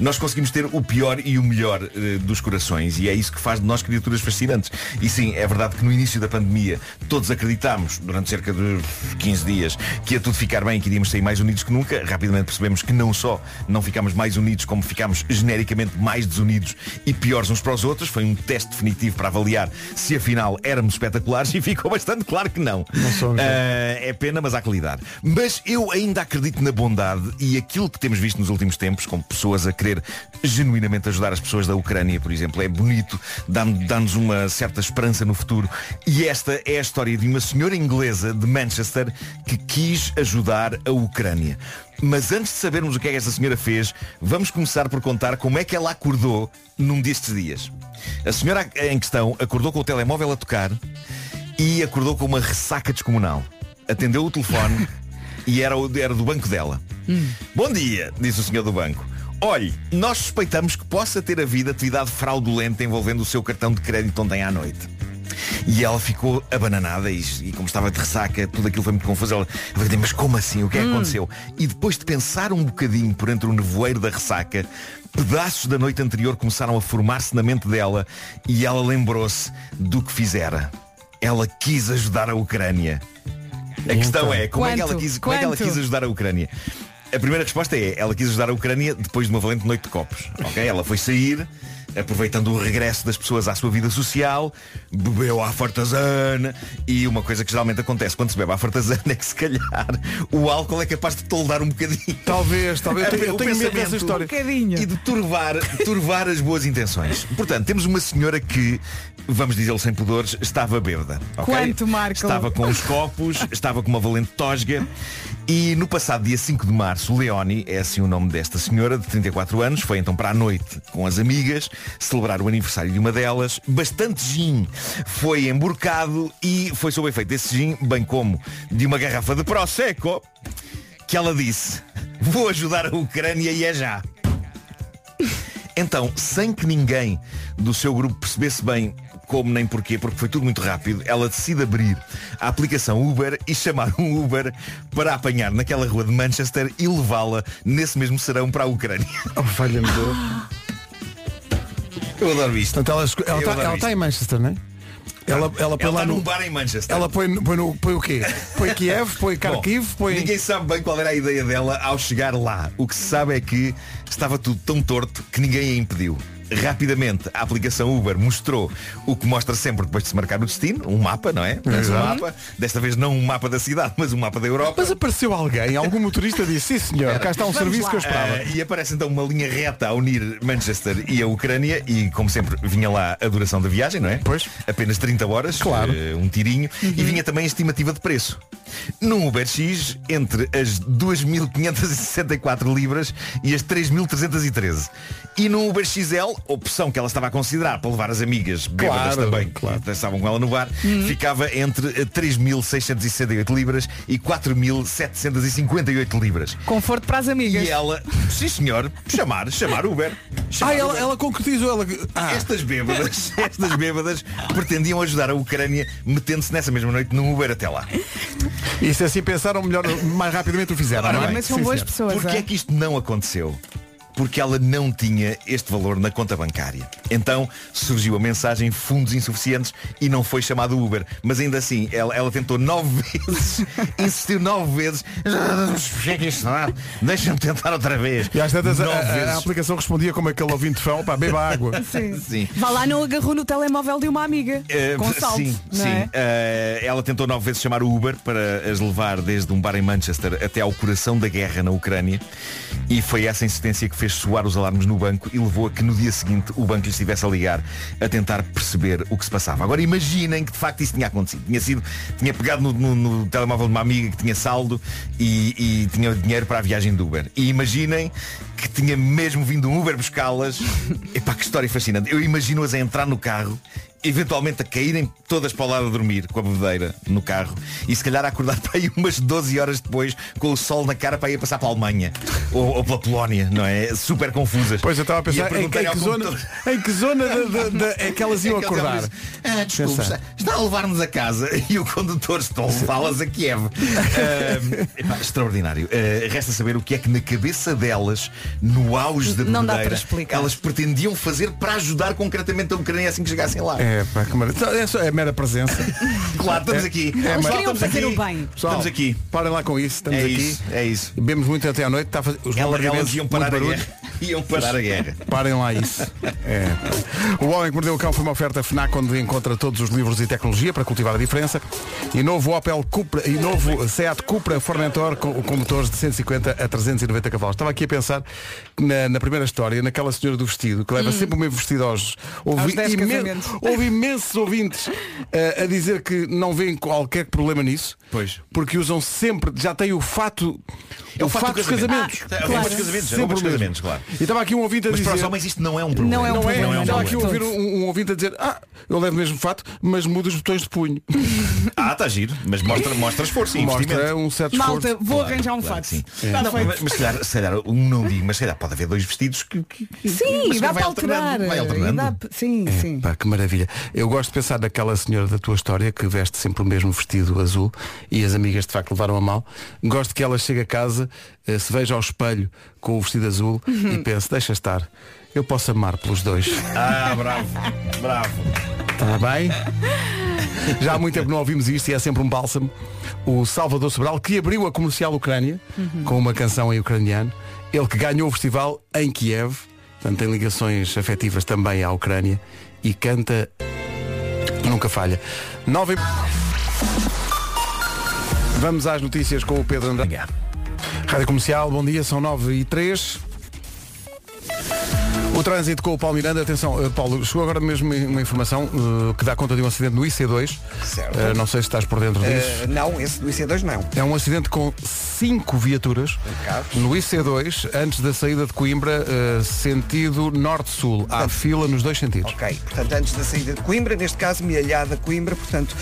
Nós conseguimos ter o pior e o melhor eh, dos corações e é isso que faz de nós criaturas fascinantes. E sim, é verdade que no início da pandemia todos acreditámos, durante cerca de 15 dias, que ia tudo ficar bem, que iríamos sair mais unidos que nunca. Rapidamente percebemos que não só não ficámos mais unidos, como ficámos genericamente mais desunidos e piores uns para os outros. Foi um teste definitivo para avaliar se afinal éramos espetaculares e ficou bastante claro que não. somos, Ah, é pena, mas há que lidar. Mas eu ainda acredito na bondade e aquilo que temos visto nos últimos tempos, com pessoas a querer genuinamente ajudar as pessoas da Ucrânia, por exemplo, é bonito, dá-nos uma certa esperança no futuro. E esta é a história de uma senhora inglesa de Manchester que quis ajudar a Ucrânia. Mas antes de sabermos o que é que essa senhora fez, vamos começar por contar como é que ela acordou num destes dias. A senhora em questão acordou com o telemóvel a tocar e acordou com uma ressaca descomunal. Atendeu o telefone e era, o- era do banco dela. Bom dia, disse o senhor do banco. Olhe, nós suspeitamos que possa ter havido atividade fraudulenta envolvendo o seu cartão de crédito ontem à noite. E ela ficou abananada e, e como estava de ressaca, tudo aquilo foi muito confuso. Ela, ela disse, mas como assim? O que é que aconteceu? E depois de pensar um bocadinho por entre o nevoeiro da ressaca, pedaços da noite anterior começaram a formar-se na mente dela e ela lembrou-se do que fizera. Ela quis ajudar a Ucrânia. A questão é, como é, que quis, como é que ela quis ajudar a Ucrânia? A primeira resposta é, ela quis ajudar a Ucrânia depois de uma valente noite de copos. ok? Ela foi sair, aproveitando o regresso das pessoas à sua vida social, bebeu à fartazana e uma coisa que geralmente acontece quando se bebe à fartazana é que se calhar o álcool é capaz de toldar um bocadinho. Talvez, talvez. Eu tenho, eu tenho medo dessa história. Um. E de turvar, turvar as boas intenções. Portanto, temos uma senhora que, vamos dizê-lo sem pudores, estava bêbada. ok? Quanto, Marco? Estava com os copos, estava com uma valente tosga. E no passado dia 5 de março, Leoni, é assim o nome desta senhora, de 34 anos, foi então para a noite com as amigas, celebrar o aniversário de uma delas. Bastante gin foi emborcado e foi sob efeito desse gin, bem como de uma garrafa de Prosecco, que ela disse, vou ajudar a Ucrânia e é já. Então, sem que ninguém do seu grupo percebesse bem como nem porquê, porque foi tudo muito rápido, ela decide abrir a aplicação Uber e chamar um Uber para apanhar naquela rua de Manchester e levá-la nesse mesmo serão para a Ucrânia. Oh, falha-me Deus. Eu adoro isto. Portanto, ela, ela está isto. está em Manchester, não é? Ela, ela põe Ela lá está no num bar em Manchester. Ela põe, põe, no, põe o quê? Põe Kiev, põe Kharkiv, Bom, põe. Ninguém sabe bem qual era a ideia dela ao chegar lá. O que se sabe é que estava tudo tão torto que ninguém a impediu. Rapidamente, a aplicação Uber mostrou o que mostra sempre depois de se marcar o destino, um mapa, não é? Mas um mapa, desta vez não um mapa da cidade, mas um mapa da Europa. Mas apareceu alguém, algum motorista disse, sim senhor, cá está um serviço que eu esperava. Ah, e aparece então uma linha reta a unir Manchester e a Ucrânia e como sempre vinha lá a duração da viagem, não é? Pois. Apenas 30 horas, Claro. eh, um tirinho, e vinha também a estimativa de preço. Num Uber X, entre as 2.564 libras e as 3.313. E num Uber XL, opção que ela estava a considerar para levar as amigas bêbadas Claro, também, que estavam com ela no bar, ficava entre eh, 3.668 libras e 4.758 libras. Conforto para as amigas. E ela, sim senhor, chamar, chamar Uber. Chamar Ah, ela, Uber. ela concretizou, ela. Ah, Estas bêbadas, estas bêbadas pretendiam ajudar a Ucrânia metendo-se nessa mesma noite num Uber até lá. e se assim pensaram melhor, mais rapidamente o fizeram, Ora não é? bem, Mas são Sim, boas senhor. pessoas. Porquê é? é que isto não aconteceu? Porque ela não tinha este valor na conta bancária. Então surgiu a mensagem fundos insuficientes e não foi chamado Uber. Mas ainda assim, ela, ela tentou nove vezes, insistiu nove vezes. "Já que isto não dá, Deixa-me tentar outra vez. E às tantas a, Nove a- a aplicação respondia como aquele ouvinte fão, pá, beba água. Sim. Sim. Vá lá, não agarrou no telemóvel de uma amiga. Eh, com salto. Sim, não sim. é? Eh, ela tentou nove vezes chamar o Uber para as levar desde um bar em Manchester até ao coração da guerra na Ucrânia e foi essa insistência que fez soar os alarmes no banco e levou a que no dia seguinte o banco lhe estivesse a ligar a tentar perceber o que se passava. Agora imaginem que de facto isso tinha acontecido. Tinha sido, tinha pegado no, no- no telemóvel de uma amiga que tinha saldo e, e tinha dinheiro para a viagem do Uber. E imaginem que tinha mesmo vindo um Uber buscá-las. Epá, que história fascinante. Eu imagino-as a entrar no carro eventualmente a caírem todas para o lado a dormir com a bebedeira no carro e se calhar a acordar para aí umas 12 horas depois com o sol na cara para ir passar para a Alemanha ou, ou pela Polónia, não é? Super confusas. Pois eu estava a pensar em, em perguntar ao que zona, em que zona da- da- da- é que elas iam É que acordar. Ah, desculpe, Pensar. está, está a levar-nos a casa e o condutor está a levá-las a Kiev. Epá, extraordinário. Ah, resta saber o que é que na cabeça delas, no auge da bebedeira, para elas pretendiam fazer para ajudar concretamente a Ucrânia assim que chegassem lá. É, pá, que maravilha. É, só- é mera presença. Claro, estamos É- aqui. é mais- queriam estamos fazer aqui. o bem. Pessoal, Estamos aqui. Parem lá com isso, estamos É aqui. isso, é isso. Bebemos muito até à noite, está a fazer os Ela- bombardeamentos, elas iam parar a barulho. Iam parar a guerra. Parem lá isso. É. O Homem que Mordeu o Cão foi uma oferta FNAC onde encontra todos os livros e tecnologia para cultivar a diferença. E novo Opel Cupra e novo Seat Cupra Formentor com, com motores de 150 a 390 cavalos. Estava aqui a pensar na, na primeira história, naquela senhora do vestido, que leva sempre o mesmo vestido aos. Aos Houve, 10 imen- houve imensos ouvintes eh, a dizer que não veem qualquer problema nisso. Pois. Porque usam sempre, já têm o fato. É o fato do dos casamento. casamentos. Ah, é o fato dos casamentos, é o Sempre o mesmo. casamentos, claro. E estava aqui um ouvinte a Mas dizer. para os homens isto não é um problema. Não é um Não é, problema, não é um estava aqui ouvir um, um ouvinte a dizer, ah, eu levo mesmo fato, mas mudo os botões de punho. Ah, está giro, mas mostra, mostra esforço. Mostra um certo esforço. Malta, vou Claro, arranjar um claro fato. sim. Não, feito. mas, mas se calhar, se calhar, um não digo, mas se calhar pode haver dois vestidos que, que- que- Sim, mas dá vai para alterar. Vai alternando. dá Sim, sim. Pá, que maravilha. Eu gosto de pensar naquela senhora da tua história que veste sempre o mesmo vestido azul e as amigas de facto levaram a mal. Gosto que ela chegue a casa, eh, se veja ao espelho com o vestido azul Uhum. e pense, deixa estar, eu posso amar pelos dois. Ah, bravo, bravo. Está bem? Já há muito tempo não ouvimos isto e é sempre um bálsamo. O Salvador Sobral, que abriu a comercial Ucrânia com uma canção em ucraniano. Ele que ganhou o festival em Kiev, portanto tem ligações afetivas também à Ucrânia e canta nunca falha. Nove... e- Vamos às notícias com o Pedro André. Rádio Comercial, bom dia, são 9 e 3. O trânsito com o Paulo Miranda, atenção, eh, Paulo, chegou agora mesmo uma informação eh, que dá conta de um acidente no IC2. Certo. Eh, não sei se estás por dentro disso. Não, esse do IC2 não. É um acidente com cinco viaturas no IC2, antes da saída de Coimbra, sentido norte-sul. Há fila nos dois sentidos. Ok, portanto, antes da saída de Coimbra, neste caso, Mialhada Coimbra, portanto,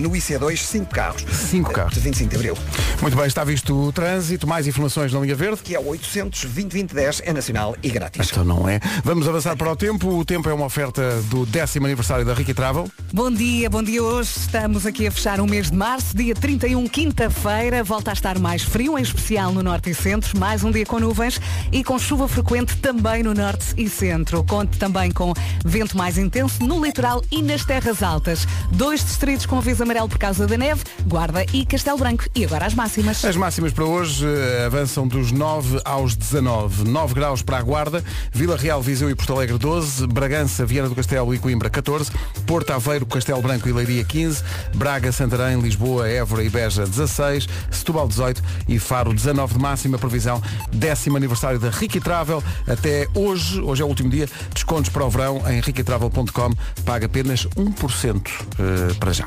no IC2, cinco carros. Cinco carros. De 25 de Abril. Muito bem, está visto o trânsito, mais informações na linha verde. Que é o 800 2010 é nacional e grátis. Então não é. Vamos avançar para o tempo. O tempo é uma oferta do décimo aniversário da Ricky Travel. Bom dia, bom dia hoje. Estamos aqui a fechar o mês de março, dia 31, quinta-feira. Volta a estar mais frio, em especial no norte e centro. Mais um dia com nuvens e com chuva frequente também no norte e centro. Conte também com vento mais intenso no litoral e nas terras altas. Dois distritos com aviso amarelo por causa da neve, Guarda e Castelo Branco. E agora as máximas. As máximas para hoje eh, avançam dos 9 aos 19. 9 graus para a Guarda, Vila Real, Viseu e Porto Alegre 12, Bragança, Viana do Castelo e Coimbra 14, Porto Aveiro, Castelo Branco e Leiria 15, Braga, Santarém, Lisboa, Évora e Beja 16, Setúbal 18 e Faro 19 de máxima previsão. Décimo aniversário da Ricky Travel. Até hoje, hoje é o último dia, descontos para o verão em riquitravel.com. Paga apenas 1% eh, para já.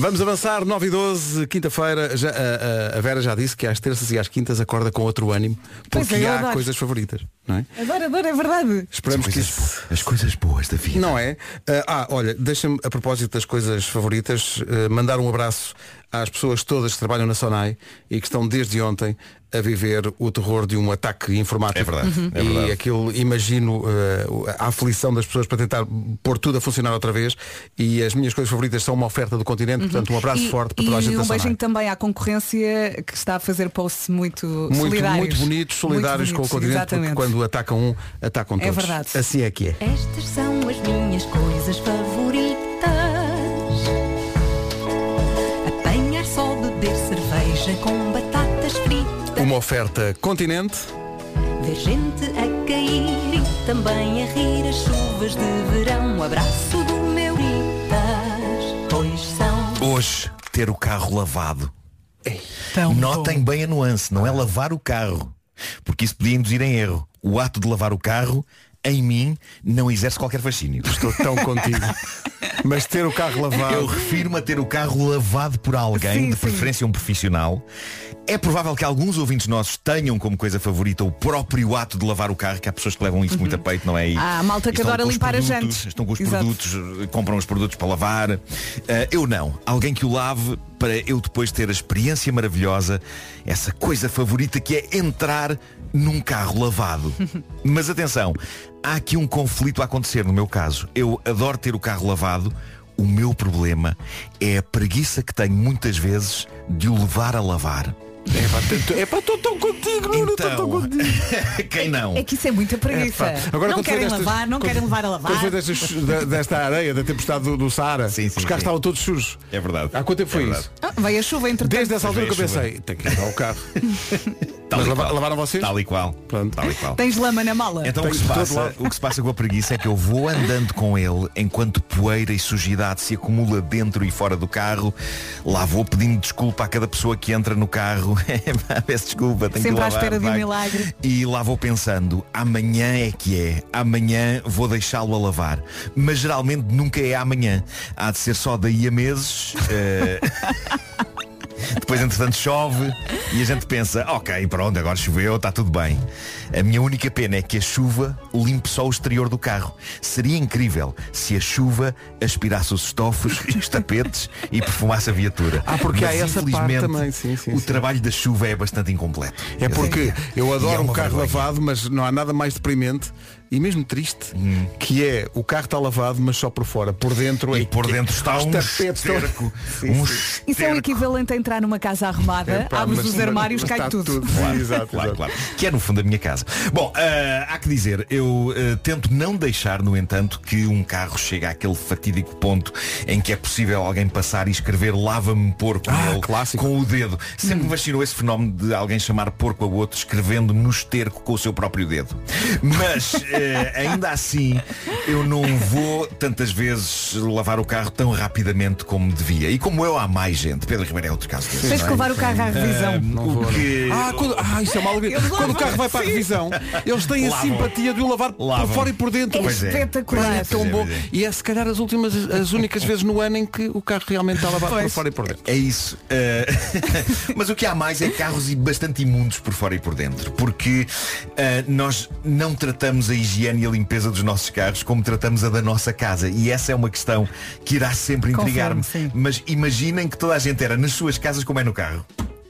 Vamos avançar, 9 e 12, quinta-feira. Já- A, a- a Vera já disse que às terças e às quintas acorda com outro ânimo, Pois porque é, eu há adoro. coisas favoritas, não é? Adoro, adoro, é verdade. Esperamos que isso... As coisas boas da vida. Não é? Ah, olha, deixa-me, a propósito das coisas favoritas, eh, mandar um abraço às pessoas todas que trabalham na Sonai e que estão desde ontem a viver o terror de um ataque informático. É verdade, Uhum. é E verdade. aquilo, imagino eh, a aflição das pessoas para tentar pôr tudo a funcionar outra vez e as minhas coisas favoritas são uma oferta do continente, portanto um abraço E- forte para e toda a gente da um beijinho também à concorrência que está a fazer posts muito, Muito, solidários. muito bonitos, solidários Muito com o continente, porque exatamente. quando atacam um, atacam É todos. verdade. Assim é que é. Estas são as minhas coisas favoritas. Cerveja com batatas fritas. Uma oferta continente. Ver gente a cair e também a rir as chuvas de verão. Um abraço do meu Ritas, pois são. Hoje, ter o carro lavado. Tão Notem bem a nuance, não é lavar o carro. Porque isso podia induzir em erro. O ato de lavar o carro, em mim, não exerce qualquer fascínio. Estou tão contigo. Mas ter o carro lavado. Eu refiro-me a ter o carro lavado por alguém, Sim, de sim. preferência um profissional. É provável que alguns ouvintes nossos tenham como coisa favorita o próprio ato de lavar o carro, que há pessoas que levam isso muito a peito, não é? E- Há a malta que adora limpar as produtos, jantes. Estão com os Exato. produtos, eh, compram os produtos para lavar. Eh, eu não. Alguém que o lave para eu depois ter a experiência maravilhosa, essa coisa favorita que é entrar num carro lavado. Mas atenção, há aqui um conflito a acontecer no meu caso. Eu adoro ter o carro lavado. O meu problema é a preguiça que tenho muitas vezes de o levar a lavar. É para estou tão contigo, Nuno, estou tão Então, contigo. quem não? É que isso é muita preguiça. É. Agora, não querem destas- lavar, não quando- querem levar a lavar. Quando foi destas, da- desta areia, da tempestade do, do Saara, os carros sim. estavam todos sujos. É verdade. Há quanto tempo foi É isso? Ah, veio a chuva entretanto. Desde essa altura que eu pensei, tem que lavar o carro. Tal Mas e lava- lavaram vocês? Tal e qual. Pronto. Tal e qual. Tens lama na mala. Então o que, passa, o que se passa com a preguiça é que eu vou andando com ele enquanto poeira e sujidade se acumula dentro e fora do carro. Lá vou pedindo desculpa a cada pessoa que entra no carro. Pá, Peço desculpa, tenho Sempre que à lavar, espera de um milagre. E lá vou pensando, amanhã é que é. Amanhã vou deixá-lo a lavar. Mas geralmente nunca é amanhã. Há de ser só daí a meses. eh, Depois, entretanto, chove e a gente pensa, ok, pronto, agora choveu, está tudo bem. A minha única pena é que a chuva limpe só o exterior do carro. Seria incrível se a chuva aspirasse os estofos, os tapetes e perfumasse a viatura. Ah, porque há Mas, essa parte infelizmente, também, sim, sim, o sim. trabalho da chuva é bastante incompleto. É porque eu E é adoro um uma carro vergonha. lavado, mas não há nada mais deprimente e mesmo triste, Hum. que é o carro está lavado, mas só por fora. Por dentro é E por dentro está um estão- esterco. Sim, Um sim. Isso é o equivalente a entrar numa casa arrumada, Epá, abres mas- os armários, mas cai está tudo. Claro, Exato, claro, exato. claro. Que é no fundo a minha casa. Bom, ah, há que dizer, eu ah, tento não deixar, no entanto, que um carro chegue àquele fatídico ponto em que é possível alguém passar e escrever lava-me porco Ah, nele clássico. com o dedo. Sempre me fascinou esse fenómeno de alguém chamar porco a outro escrevendo no esterco com o seu próprio dedo. Mas eh, ainda assim eu não vou tantas vezes lavar o carro tão rapidamente como devia. E como eu há mais gente, Pedro Ribeiro é outro caso desse. Tens não que é? levar o carro à revisão. Ah, Não vou, Ah, quando, ah, isso é mal. Quando o carro vai para a revisão, eles têm a simpatia de o lavar Lavam. por fora e por dentro. É é. espetacular. É tão bom. E é se calhar as últimas, as únicas vezes no ano em que o carro realmente está lavado por Pois. fora e por dentro. É isso. Eh, Mas o que há mais é carros bastante imundos por fora e por dentro. Porque eh, nós não tratamos a higiene e a limpeza dos nossos carros como tratamos a da nossa casa. E essa é uma questão que irá sempre intrigar-me. Sim. Mas imaginem que toda a gente era nas suas casas como é no carro.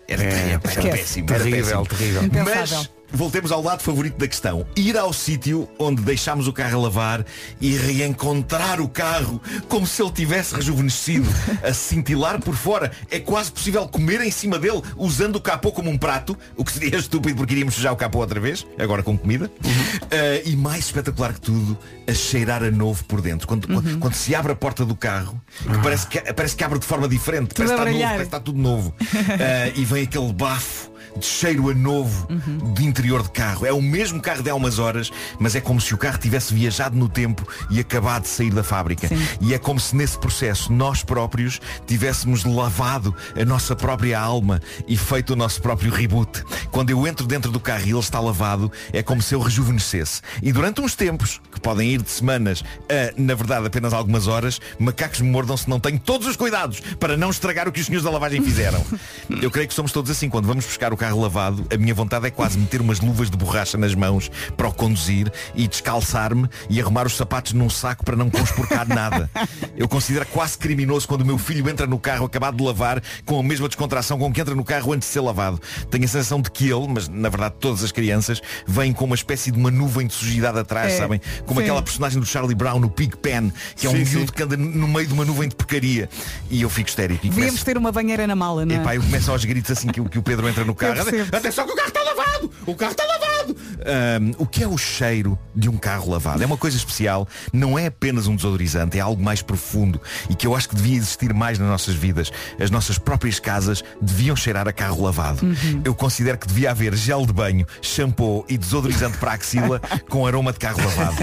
Era, É, terrível, era péssimo. era Terrível, péssimo. terrível. Mas voltemos ao lado favorito da questão. Ir ao sítio onde deixámos o carro a lavar e reencontrar o carro como se ele tivesse rejuvenescido, a cintilar por fora. É quase possível comer em cima dele usando o capô como um prato, o que seria estúpido porque iríamos sujar o capô outra vez, agora com comida. Uh, e mais espetacular que tudo, a cheirar a novo por dentro. Quando, quando, quando se abre a porta do carro, que parece, que, parece que abre de forma diferente, parece que, a está novo, parece que está tudo novo. Uh, e vem aquele bafo de cheiro a novo de interior de carro. É o mesmo carro de há umas horas, mas é como se o carro tivesse viajado no tempo e acabado de sair da fábrica. E é como se nesse processo nós próprios tivéssemos lavado a nossa própria alma e feito o nosso próprio reboot. Quando eu entro dentro do carro e ele está lavado, é como se eu rejuvenescesse. E durante uns tempos, que podem ir de semanas a, na verdade, apenas algumas horas, macacos me mordam se não tenho todos os cuidados para não estragar o que os senhores da lavagem fizeram. Eu creio que somos todos assim. Quando vamos buscar o carro lavado, a minha vontade é quase meter umas luvas de borracha nas mãos para o conduzir e descalçar-me e arrumar os sapatos num saco para não conspurcar nada. Eu considero quase criminoso quando o meu filho entra no carro acabado de lavar com a mesma descontração com que entra no carro antes de ser lavado. Tenho a sensação de que ele, mas na verdade todas as crianças, vêm com uma espécie de uma nuvem de sujidade atrás, É, sabem? Como sim. aquela personagem do Charlie Brown no Pig Pen, que é um miúdo que anda no meio de uma nuvem de porcaria. E eu fico histérico. Devíamos começo... ter uma banheira na mala, não é? Epá, eu começo aos gritos assim que, que o Pedro entra no carro. Percebo. Atenção que o carro está lavado! O carro está lavado! Ahm, o que é o cheiro de um carro lavado? É uma coisa especial, não é apenas um desodorizante, é algo mais profundo e que eu acho que devia existir mais nas nossas vidas. As nossas próprias casas deviam cheirar a carro lavado. Eu considero que devia haver gel de banho, shampoo e desodorizante para a axila com aroma de carro lavado.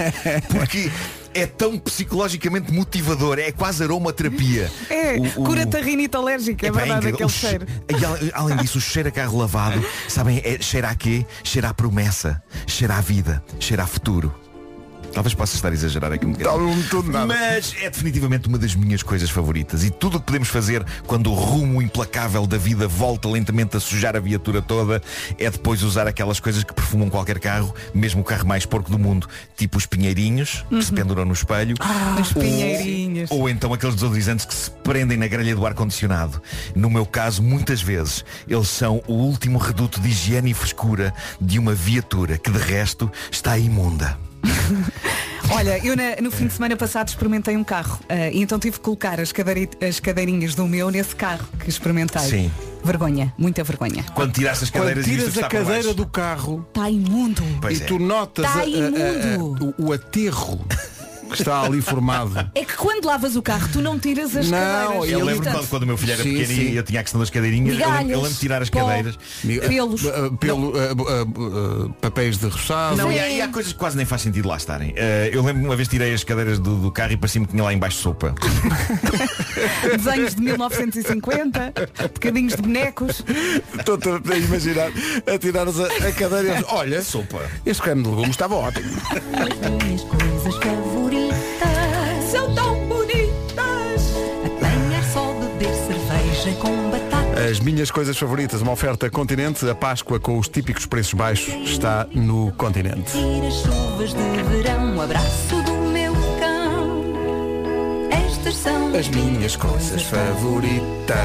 Porque é tão psicologicamente motivador, é quase aromaterapia. É, O- o- cura-te a rinite alérgica, é Epá, verdade, aquele O cheiro. E al- além disso, o cheiro a carro lavado, sabem, é, cheira a quê? Cheira a promessa, cheira a vida, cheira a futuro. Talvez possa estar a exagerar aqui um bocadinho. Mas é definitivamente uma das minhas coisas favoritas. E tudo o que podemos fazer quando o rumo implacável da vida volta lentamente a sujar a viatura toda é depois usar aquelas coisas que perfumam qualquer carro, mesmo o carro mais porco do mundo, tipo os pinheirinhos que se penduram no espelho. Os Ou- pinheirinhos. Ou então aqueles desodorizantes que se prendem na grelha do ar-condicionado. No meu caso, muitas vezes, eles são o último reduto de higiene e frescura de uma viatura que de resto está imunda. Olha, eu na- no fim de semana passado experimentei um carro ah, e então tive que colocar as, cadeiri- as cadeirinhas do meu nesse carro que experimentei. Sim. Vergonha, muita vergonha. Quando tiraste as Quando cadeiras tiras a cadeira do carro Está imundo. Pois e é. tu notas Tá a- a- a- imundo. o, o aterro que está ali formado. É que quando lavas o carro, tu não tiras as Não, cadeiras. Eu lembro portanto, quando, quando o meu filho era Sim, pequeno sim. e eu tinha a questão das cadeirinhas, eu lembro, eu Migalhas, lembro de tirar as pó, cadeiras. Pelos. Uh, uh, pelo, uh, uh, uh, papéis de roçado. Não, e há, e há coisas que quase nem faz sentido lá estarem. Uh, eu lembro uma vez tirei as cadeiras do, do carro e parecia-me que tinha lá embaixo sopa. Desenhos de 1950, bocadinhos de bonecos. Estou-te a imaginar a tirar a, a cadeira olha, sopa. Este creme de legumes estava ótimo. As minhas coisas favoritas, uma oferta continente, a Páscoa com os típicos preços baixos está no continente. As minhas coisas favoritas,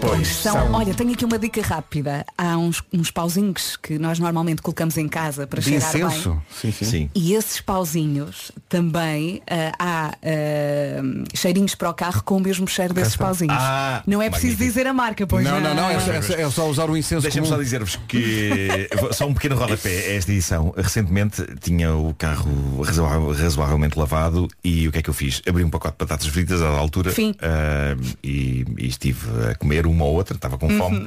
pois São, são. olha, tenho aqui uma dica rápida. Há uns, uns pauzinhos que nós normalmente colocamos em casa para De cheirar incenso? bem. Sim, sim. E esses pauzinhos também ah, há ah, cheirinhos para o carro com o mesmo cheiro desses pauzinhos. Ah, não é preciso magnífico. dizer a marca, pois Não, não, não, é só, é só- é só usar o incenso Deixa-me só dizer-vos que só um pequeno rodapé a esta edição. Recentemente tinha o carro razoavelmente lavado e o que é que eu fiz? Abri um pacote de batatas fritas à altura Sim. ah, e, e estive a comer uma ou outra, estava com Uhum. fome.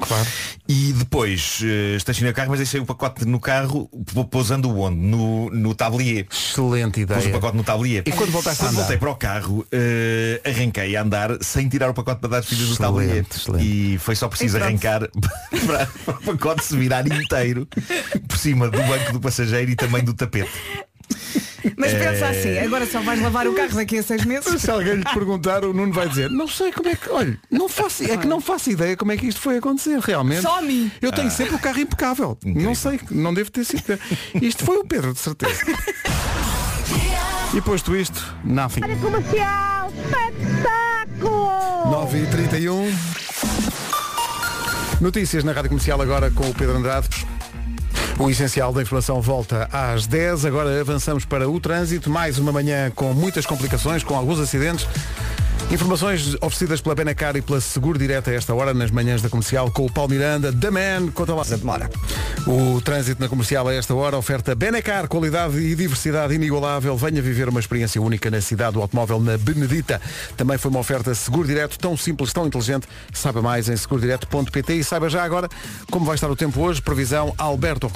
E depois eh, estacionei o carro, mas deixei o pacote no carro, pou- pousando onde? No, no tablier. Excelente Pus o ideia. pacote no tablier. E quando voltaste a andar? voltei para o carro, eh, arranquei a andar sem tirar o pacote de batatas fritas do Excelente, tablier. excelente. E foi só preciso E pronto. arrancar para, para o pacote se virar inteiro por cima do banco do passageiro e também do tapete. Mas pensa É. assim, agora só vais lavar o carro daqui a seis meses. Se alguém lhe perguntar, o Nuno vai dizer, não sei como é que, olha, não faço, é que não faço ideia como é que isto foi acontecer, realmente. Só a mim. Eu tenho Ah. sempre o carro impecável. Não sei, não devo ter sido. Isto foi o Pedro, de certeza. E posto isto, nothing. Comercial, espetáculo! 9 e 31 Notícias na Rádio Comercial agora com o Pedro Andrade. O essencial da informação volta às 10. Agora avançamos para o trânsito. Mais uma manhã com muitas complicações, com alguns acidentes. Informações oferecidas pela Benacar e pela Seguro Direta a esta hora, nas manhãs da comercial, com o Paulo Miranda. The Man, conta lá. Demora. O trânsito na comercial a esta hora oferta Benacar, qualidade e diversidade inigualável. Venha viver uma experiência única na cidade do automóvel na Benedita. Também foi uma oferta Seguro Direto, tão simples, tão inteligente. Saiba mais em segurodireto.pt e saiba já agora como vai estar o tempo hoje. Previsão Alberto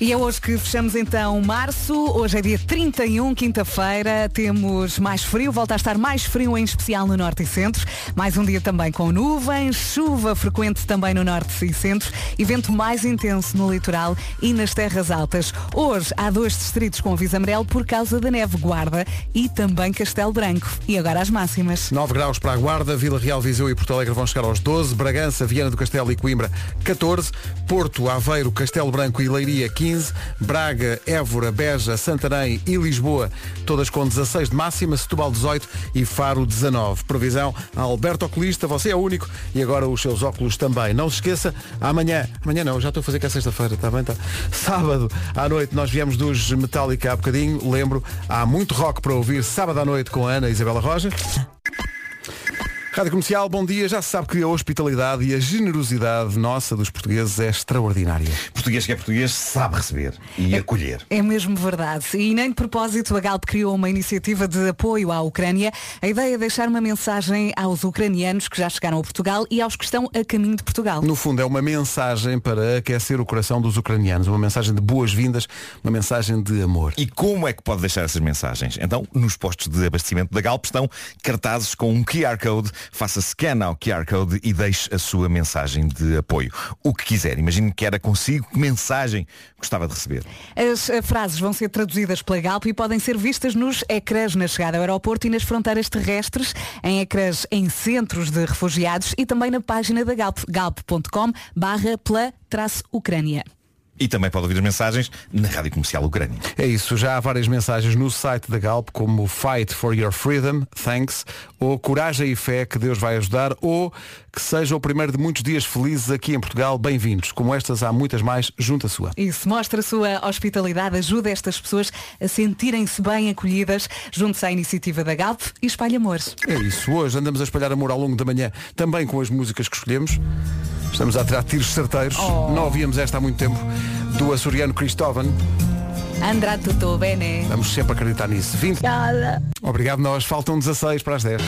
E é hoje que fechamos então março. Hoje é dia 31, quinta-feira. Temos mais frio, volta a estar mais frio, em especial no norte e centro. Mais um dia também com nuvens, chuva frequente também no norte e centro e vento mais intenso no litoral e nas terras altas. Hoje há dois distritos com aviso amarelo por causa da neve Guarda e também Castelo Branco. E agora as máximas. 9 graus para a Guarda, Vila Real, Viseu e Porto Alegre vão chegar aos 12, Bragança, Viana do Castelo e Coimbra 14, Porto, Aveiro, Castelo Branco e Leiria 15, Braga, Évora, Beja, Santarém e Lisboa, todas com 16 de máxima, Setúbal 18 e Faro 19. Previsão Alberto Oculista, você é o único e agora os seus óculos também. Não se esqueça, amanhã, amanhã não, já estou a fazer que é sexta-feira, está bem, está. Sábado à noite nós viemos dos Metallica há bocadinho, lembro, há muito rock para ouvir sábado à noite com a Ana Isabela Roja. Rádio Comercial, bom dia. Já se sabe que a hospitalidade e a generosidade nossa dos portugueses é extraordinária. Português que é português sabe receber e acolher. É mesmo verdade. E nem de propósito a Galp criou uma iniciativa de apoio à Ucrânia. A ideia é deixar uma mensagem aos ucranianos que já chegaram a Portugal e aos que estão a caminho de Portugal. No fundo, é uma mensagem para aquecer o coração dos ucranianos. Uma mensagem de boas-vindas, uma mensagem de amor. E como é que pode deixar essas mensagens? Então, nos postos de abastecimento da Galp estão cartazes com um QR Code. Faça scan ao QR Code e deixe a sua mensagem de apoio. O que quiser. Imagine que era consigo. Que mensagem gostava de receber? As eh, frases vão ser traduzidas pela Galp e podem ser vistas nos ecrãs na chegada ao aeroporto e nas fronteiras terrestres, em ecrãs em centros de refugiados e também na página da Galp, galp.com barra pela traço Ucrânia. E também pode ouvir as mensagens na Rádio Comercial Ucrânia. É isso, já há várias mensagens no site da Galp, como Fight for Your Freedom, Thanks, ou Coragem e Fé, que Deus vai ajudar, ou que seja o primeiro de muitos dias felizes aqui em Portugal, bem-vindos. Como estas, há muitas mais junto à sua. Isso, mostra a sua hospitalidade, ajuda estas pessoas a sentirem-se bem acolhidas, junto-se à iniciativa da Galp e espalha amores. É isso, hoje andamos a espalhar amor ao longo da manhã, também com as músicas que escolhemos. Estamos a tirar tiros certeiros, Oh. não ouvíamos esta há muito tempo, do açoriano Cristóvão. Andrá tutto bene. Vamos sempre acreditar nisso. 20. Obrigado nós, faltam 16 para as 10.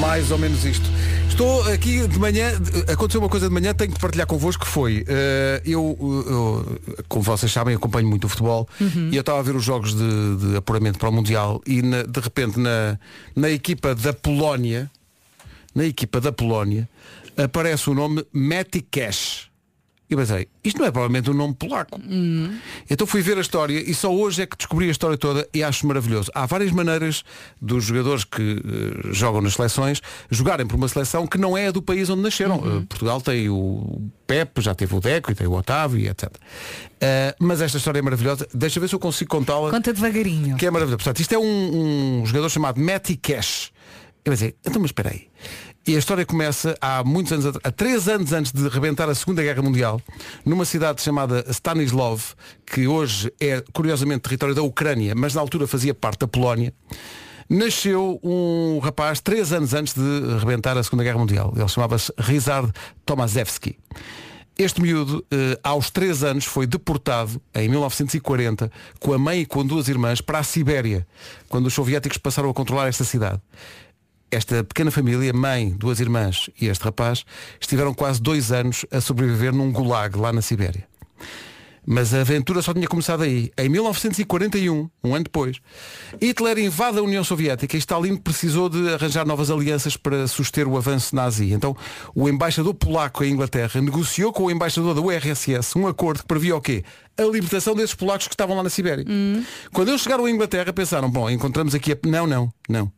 Mais ou menos isto. Estou aqui de manhã, aconteceu uma coisa de manhã, tenho que partilhar convosco que foi. eh, eu, eu, como vocês sabem, acompanho muito o futebol Uhum. e eu estava a ver os jogos de, de apuramento para o Mundial e na- de repente na, na equipa da Polónia, na equipa da Polónia, aparece o nome Matty Cash. E pensei, isto não é provavelmente um nome polaco. Então fui ver a história e só hoje é que descobri a história toda e acho maravilhoso. Há várias maneiras dos jogadores que eh, jogam nas seleções jogarem por uma seleção que não é a do país onde nasceram. Eh, Portugal tem o Pepe, já teve o Deco e tem o Otávio e etc. Eh, mas esta história é maravilhosa. Deixa ver se eu consigo contá-la. Conta devagarinho. Que é maravilhoso. Portanto, isto é um, um jogador chamado Matty Cash. Eu pensei, então mas espera aí. E a história começa há muitos anos, há três anos antes de rebentar a Segunda Guerra Mundial, numa cidade chamada Stanislav, que hoje é curiosamente território da Ucrânia, mas na altura fazia parte da Polónia. Nasceu um rapaz três anos antes de rebentar a Segunda Guerra Mundial. Ele chamava-se Rizard Tomaszewski. Este miúdo, eh, aos três anos, foi deportado em 1940 com a mãe e com duas irmãs para a Sibéria, quando os soviéticos passaram a controlar esta cidade. Esta pequena família, mãe, duas irmãs e este rapaz, estiveram quase dois anos a sobreviver num gulag lá na Sibéria. Mas a aventura só tinha começado aí. Em 1941, um ano depois, Hitler invade a União Soviética e Stalin precisou de arranjar novas alianças para suster o avanço nazi. Então, o embaixador polaco em Inglaterra negociou com o embaixador da URSS um acordo que previa o quê? A libertação desses polacos que estavam lá na Sibéria. Quando eles chegaram à Inglaterra, pensaram, bom, encontramos aqui a... Não, não, não.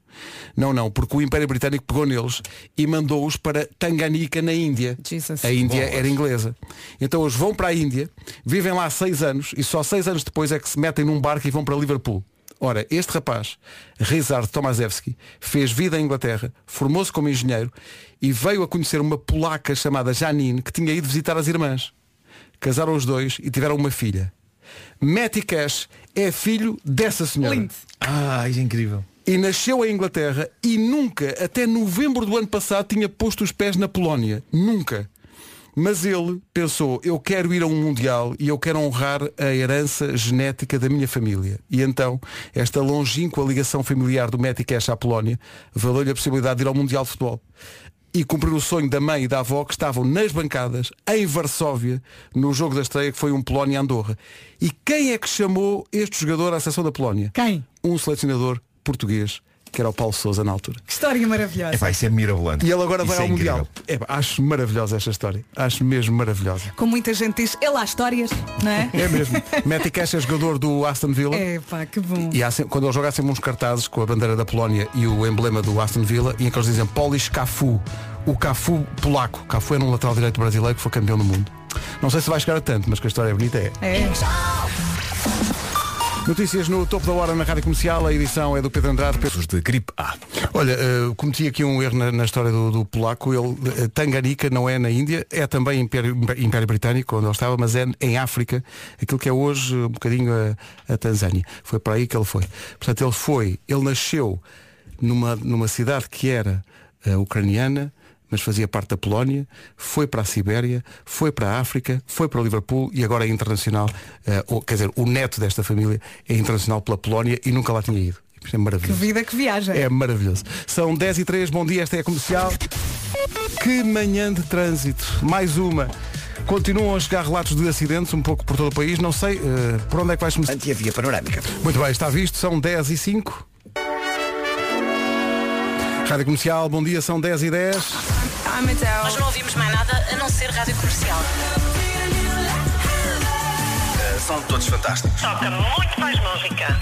Não, não, porque o Império Britânico pegou neles e mandou-os para Tanganica, na Índia. A Índia era inglesa. Então eles vão para a Índia, vivem lá seis anos e só seis anos depois é que se metem num barco e vão para Liverpool. Ora, este rapaz, Rizard Tomaszewski, fez vida em Inglaterra, formou-se como engenheiro e veio a conhecer uma polaca chamada Janine que tinha ido visitar as irmãs. Casaram os dois e tiveram uma filha. Matty Cash é filho dessa senhora. Lindo. Ah, isso é incrível. E nasceu em Inglaterra e nunca, até novembro do ano passado, tinha posto os pés na Polónia. Nunca. Mas ele pensou, eu quero ir a um Mundial e eu quero honrar a herança genética da minha família. E então, esta longínqua ligação familiar do Matty Cash à Polónia valeu-lhe a possibilidade de ir ao Mundial de Futebol. E cumprir o sonho da mãe e da avó que estavam nas bancadas, em Varsóvia, no jogo da estreia que foi um Polónia-Andorra. E quem é que chamou este jogador à seleção da Polónia? Quem? Um selecionador português, que era o Paulo Sousa na altura. Que história maravilhosa. É isso é mirabolante. E ele agora vai Isso é ao Mundial. incrível. É, acho maravilhosa esta história. Acho mesmo maravilhosa. Como muita gente diz, é lá histórias, não é? É mesmo. Matty Cash é jogador do Aston Villa. É pá, que bom. E há sempre- quando ele joga há sempre uns cartazes com a bandeira da Polónia e o emblema do Aston Villa e em que eles dizem Polish Cafu, o Cafu polaco. Cafu era um lateral direito brasileiro que foi campeão do mundo. Não sei se vai chegar a tanto, mas que a história é bonita é. É. Notícias no topo da hora na Rádio Comercial, a edição é do Pedro Andrade. Casos de gripe A. Olha, eh, cometi aqui um erro na, na história do, do polaco. Ele, eh, Tanganica não é na Índia, é também Império, Império Britânico, onde ele estava, mas é em África, aquilo que é hoje um bocadinho a, a Tanzânia. Foi para aí que ele foi. Portanto, ele foi, ele nasceu numa, numa cidade que era eh, ucraniana, mas fazia parte da Polónia, foi para a Sibéria, foi para a África, foi para o Liverpool e agora é internacional, eh, ou, quer dizer, o neto desta família é internacional pela Polónia e nunca lá tinha ido. Isto é Que maravilhoso. vida que viaja. É maravilhoso. São 10 e 3, bom dia, esta é a comercial. Que manhã de trânsito. Mais uma. Continuam a chegar relatos de acidentes um pouco por todo o país. Não sei eh, por onde é que vais começar. Anti-via panorâmica. Muito bem, está visto. São 10 e 5. Rádio Comercial, bom dia, são 10 e 10. Nós não ouvimos mais nada a não ser rádio comercial. São todos fantásticos. Toca muito mais música.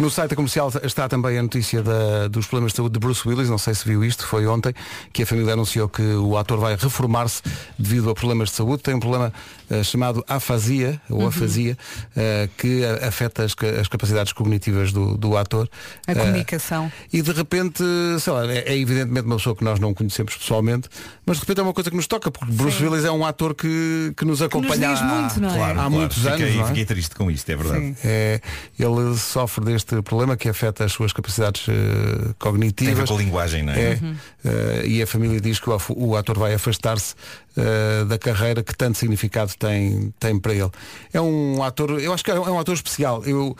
No site da comercial está também a notícia da- dos problemas de saúde de Bruce Willis, não sei se viu isto, foi ontem, que a família anunciou que o ator vai reformar-se devido a problemas de saúde. Tem um problema eh, chamado afasia, ou Uhum. afasia, eh, que afeta as, as capacidades cognitivas do, do ator. A Eh, comunicação. e de repente, sei lá, é, é evidentemente uma pessoa que nós não conhecemos pessoalmente, mas de repente é uma coisa que nos toca, porque Bruce Sim. Willis é um ator que, que nos acompanha diz há- muito, não é? Claro, há claro. muitos fiquei, anos. não é? fiquei triste com isto, é verdade. É, ele sofre deste problema que afeta as suas capacidades eh, Tem a ver cognitivas. com a linguagem, não é? É, eh, e a família diz que o, o ator vai afastar-se eh, da carreira que tanto significado tem, tem para ele. É um ator, eu acho que é um ator especial. Eu,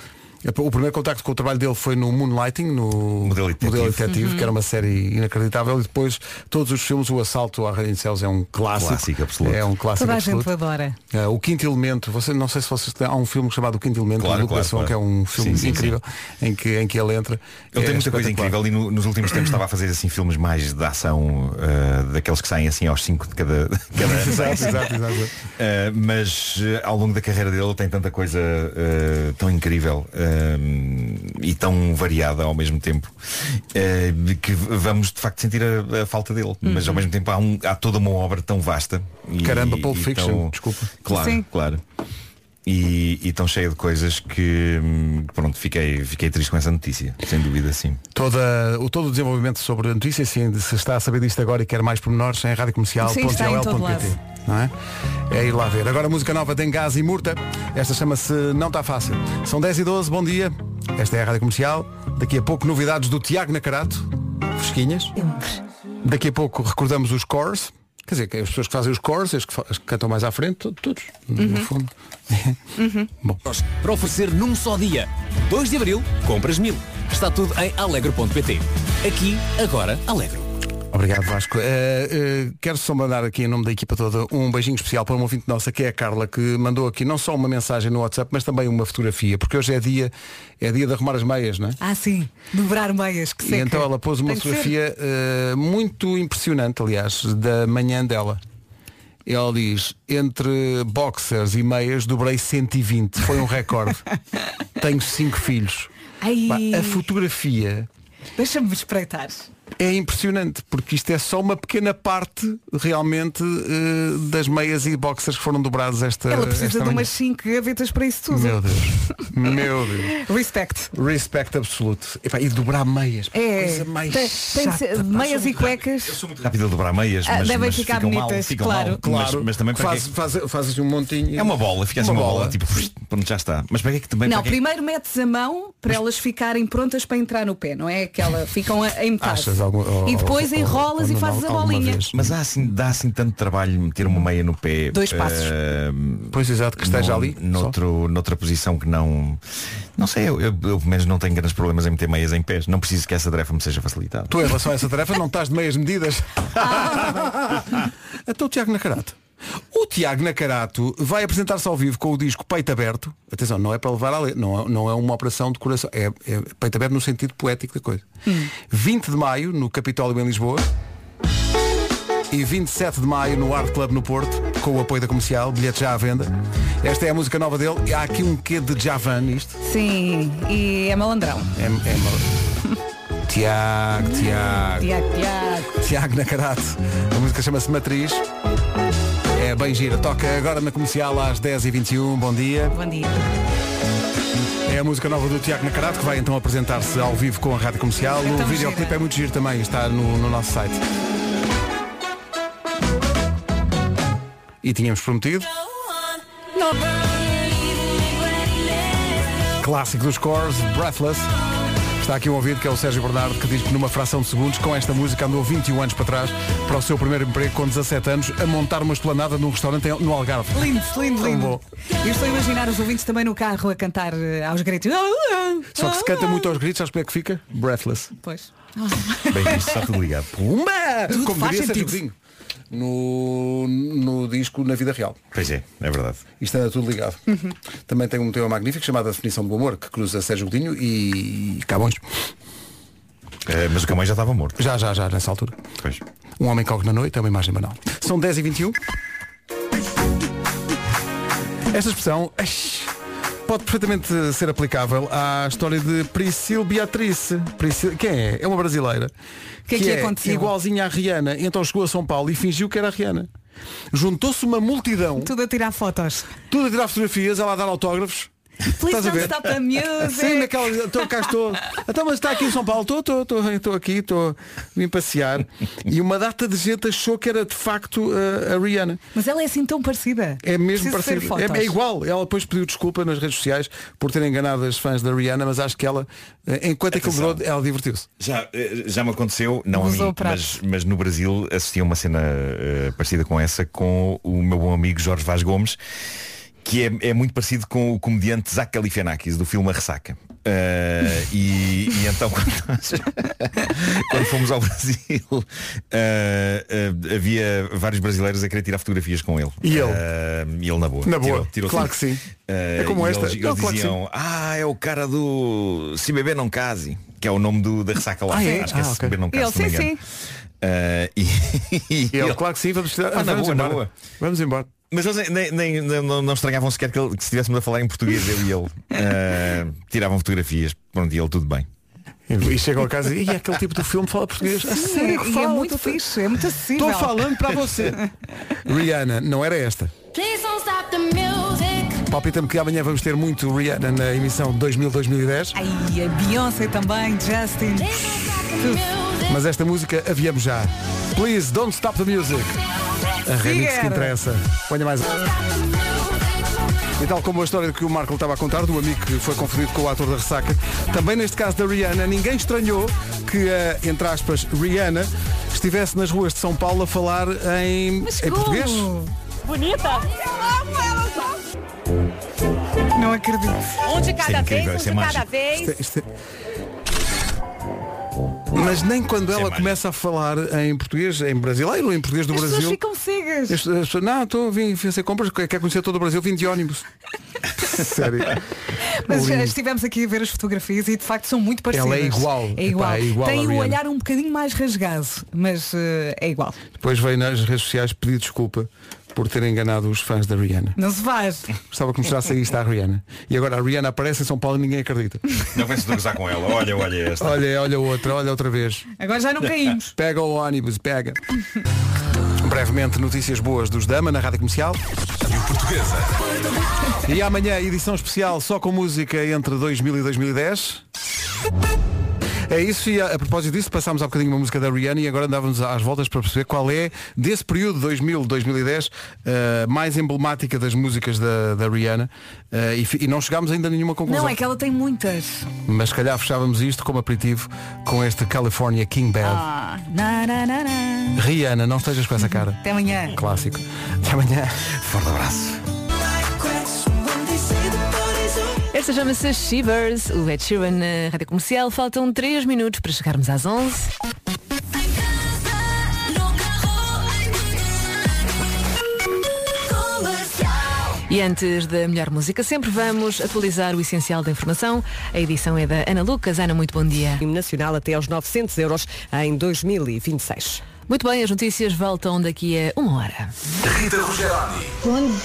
o primeiro contacto com o trabalho dele foi no Moonlighting, no Modelo Detetive. Detetive, que era uma série inacreditável, e depois todos os filmes, o Assalto à Rainha de Céus é um clássico. Clássico absoluto. É um clássico Toda a absoluto. gente o adora. Uh, o Quinto Elemento, você, não sei se vocês têm, há um filme chamado O Quinto Elemento, Claro, claro, claro. que é um filme Sim, sim, incrível Em, que, em que ele entra. Ele É tem muita coisa incrível e no- nos últimos tempos estava a fazer assim filmes mais de ação uh, daqueles que saem assim aos 5 de cada, cada ano. Exato, exato, exato. Uh, mas uh, ao longo da carreira dele ele tem tanta coisa uh, tão incrível uh, e tão variada ao mesmo tempo uh, que vamos de facto sentir a, a falta dele. Mas ao mesmo tempo há, um- há toda uma obra tão vasta. E, Caramba, Pulp e Fiction, tão- desculpa. Claro, Sim. claro. E, e tão cheia de coisas que hum, pronto, fiquei, fiquei triste com essa notícia, sem dúvida sim. Toda, o, todo o desenvolvimento sobre a notícia, sim, se está a saber disto agora e quer mais pormenores, em radiocomercial.ol.pt não é? É ir lá ver. Agora a música nova tem gás e murta. Esta chama-se Não Está Fácil. São 10 e 12, bom dia. Esta é a Rádio Comercial. Daqui a pouco novidades do Tiago Nacarato. Fresquinhas. Daqui a pouco recordamos os cores. Quer dizer, que as pessoas que fazem os cores, as que, as que cantam mais à frente, to- todos, no fundo. Bom. Para oferecer num só dia. 2 de Abril, compras mil. Está tudo em alegro.pt. Aqui, agora, Alegro. Obrigado Vasco. Eh, eh, quero só mandar aqui em nome da equipa toda um beijinho especial para uma ouvinte nossa que é a Carla, que mandou aqui não só uma mensagem no WhatsApp, mas também uma fotografia, porque hoje é dia, é dia de arrumar as meias, não é? Ah, sim. Dobrar meias, que E seca. então ela pôs uma fotografia eh, muito impressionante, aliás, da manhã dela. Ela diz, entre boxers e meias dobrei 120, foi um recorde. Tenho cinco filhos. Ai. A fotografia Deixa-me espreitar. É impressionante, porque isto é só uma pequena parte realmente eh, das meias e boxers que foram dobrados esta Ela precisa esta de manhã. umas 5 gavetas para isso tudo. Meu Deus. Meu Deus. Respect. Respect absoluto. Epá, e dobrar meias. É. Coisa mais tem, tem chata, meias e cuecas. Rápido a dobrar meias, Ah, mas, devem mas ficar ficam mal, bonitas, ficam claro. mal. Claro, Mas, mas também para faz, quê? faz, faz assim um montinho. É uma bola, fica assim uma, bola, tipo, pronto, já está. Mas para que é que também Não, é primeiro metes a mão para elas ficarem prontas para entrar no pé, não é? Que elas ficam em metade. Achas algum- e depois ou- enrolas ou e fazes a bolinha. vez? Mas há assim, dá assim tanto trabalho meter uma meia no pé. Dois passos. eh, Pois exato, que esteja num- ali, Noutro, noutra posição que não. Não sei, eu, eu, eu pelo menos não tenho grandes problemas em meter meias em pés. Não preciso que essa tarefa me seja facilitada. Tu em relação a essa tarefa não estás de meias medidas. então o Tiago Nacarato. O Tiago Nacarato vai apresentar-se ao vivo com o disco Peito Aberto. Atenção, não é para levar a ler, não é, não é uma operação de coração. É, é peito aberto no sentido poético da coisa. 20 de maio, no Capitólio em Lisboa. E 27 de maio no Art Club no Porto, com o apoio da comercial, bilhete já à venda. Esta é a música nova dele. Há aqui um quê de Javan isto. Sim, e é malandrão. É, é mal... Tiago, Tiago. Tiago, Tiago. Tiago Nacarato. A música chama-se Matriz. É bem gira. Toca agora na comercial às 10h21. Bom dia. Bom dia. É a música nova do Tiago Nacarato que vai então apresentar-se ao vivo com a rádio comercial. É o videoclipe gira. é muito giro também. Está no, no nosso site. E tínhamos prometido. Clássico dos Cores, Breathless. Está aqui um ouvido que é o Sérgio Bernardo que diz que numa fração de segundos, com esta música, andou 21 anos para trás para o seu primeiro emprego com 17 anos a montar uma esplanada num restaurante no Algarve. Lindo, lindo, lindo. bom. Eu estou a imaginar os ouvintes também no carro a cantar eh, aos gritos. Só que se canta muito aos gritos, sabes como é que fica? Breathless. Pois. Bem visto, está tudo ligado. Pumba! Tudo Como diria Sérgio. Godinho. No, no disco Na Vida Real. Pois é, é verdade. Isto anda tudo ligado. Também tem um tema magnífico chamado A Definição do Amor, que cruza Sérgio Godinho e Camões. Eh, mas o Camões já estava morto. Já, já, já, nessa altura. Pois. Um homem corre na noite é uma imagem banal. São 10 e 21 Esta expressão ai, pode perfeitamente ser aplicável à história de Priscila Beatrice. Priscila, quem é? É uma brasileira. Que é que aconteceu? igualzinha à Rihanna. Então chegou a São Paulo e fingiu que era a Rihanna. Juntou-se uma multidão. Tudo a tirar fotos. Tudo a tirar fotografias, ela a dar autógrafos. Please Estás a don't stop the music. Sim, naquela. Estou, cá estou. Então, mas está aqui em São Paulo. Estou, estou, estou, estou aqui, estou vim passear. E uma data de gente achou que era de facto uh, a Rihanna. Mas ela é assim tão parecida. É mesmo Preciso parecido. É, é igual. Ela depois pediu desculpa nas redes sociais por ter enganado as fãs da Rihanna, mas acho que ela, eh, enquanto aquilo durou, ela divertiu-se. Já, eh, já me aconteceu, não a Usou mim, o prato. mas, mas no Brasil assisti a uma cena eh, parecida com essa com o meu bom amigo Jorge Vaz Gomes, que é, é muito parecido com o comediante Zach Galifianakis do filme A Ressaca. Eh, e, e então quando, nós- quando fomos ao Brasil eh, eh, havia vários brasileiros a querer tirar fotografias com ele. E ele? E ele na boa. Na boa. Tirou- tirou Claro tudo. que sim. É como esta. Eles, Não, eles claro diziam, ah, é o cara do Se Beber Não Case, que é o nome do, da ressaca lá. Ah, é? Acho que é Ah, Se ok. Beber Não Case, Ele, sim, sim. Eh, e, e E ele, ele- claro que sim, vamos, Ah, na vamos boa, na embora. boa. Vamos embora. Mas eles nem, nem- nem- não, não estranhavam sequer que, ele, que se estivéssemos a falar em português, eu e ele. Eh, tiravam fotografias. Pronto, e ele tudo bem. E chega ao casa e "Ih, aquele tipo de filme fala português. A Sim, sério é muito fixe, é muito acessível. Estou falando para você. Rihanna, não era esta. Please don't stop the music. Palpita-me que amanhã vamos ter muito Rihanna na emissão 2000-2010. Ai, a Beyoncé também, Justin. Mas esta música aviamos já. Please don't stop the music. A remix que interessa. Ponha mais. E tal como a história que o Marco estava a contar, do amigo que foi confundido com o ator da ressaca, também neste caso da Rihanna, ninguém estranhou que a, entre aspas, Rihanna estivesse nas ruas de São Paulo a falar em, Mas em português. Bonita? Não acredito. Um de Isto é cada incrível, vez, um é de cada vez. Isto é- isto é- Mas nem quando ela mágico. começa a falar em português, em brasileiro ou em português do As pessoas Brasil. ficam cegas. As- as pessoas, não, estou a vir fazer compras, quer conhecer todo o Brasil, vim de ónibus. Sério. Mas Lindo. eh, estivemos aqui a ver as fotografias e de facto são muito parecidas. Ela é igual. É igual. Epá, é igual à Tem o Rihanna. olhar um bocadinho mais rasgado, mas eh, é igual. Depois veio nas redes sociais pedir desculpa por ter enganado os fãs da Rihanna. Não se faz. Gostava que mostrasse isto à Rihanna. E agora a Rihanna aparece em São Paulo e ninguém acredita. Não vem-se gozar com ela. Olha, olha esta. Olha, olha outra, olha outra vez. Agora já não caímos. Pega o ônibus, pega. Brevemente, notícias boas dos Dama na Rádio Comercial. Portuguesa. E amanhã, edição especial só com música entre 2000 e 2010. É isso, e a, a propósito disso, passámos há bocadinho uma música da Rihanna e agora andávamos às voltas para perceber qual é, desse período 2000-2010, eh, mais emblemática das músicas da, da Rihanna. Eh, e, e não chegámos ainda a nenhuma conclusão. Não, é que ela tem muitas. Mas se calhar fechávamos isto como aperitivo com este California King Bad. Na, na, na, na. Rihanna, não estejas com essa cara. Até amanhã. Clássico. Até amanhã. Forte abraço. Esta chama-se Shivers, o Ed Sheeran na Rádio Comercial. Faltam 3 minutos para chegarmos às 11. E antes da melhor música, sempre vamos atualizar o essencial da informação. A edição é da Ana Lucas. Ana, muito bom dia. Nacional até aos 900 euros em 2026. Muito bem, as notícias voltam daqui a uma hora. Rita Rogeroni. Bom dia.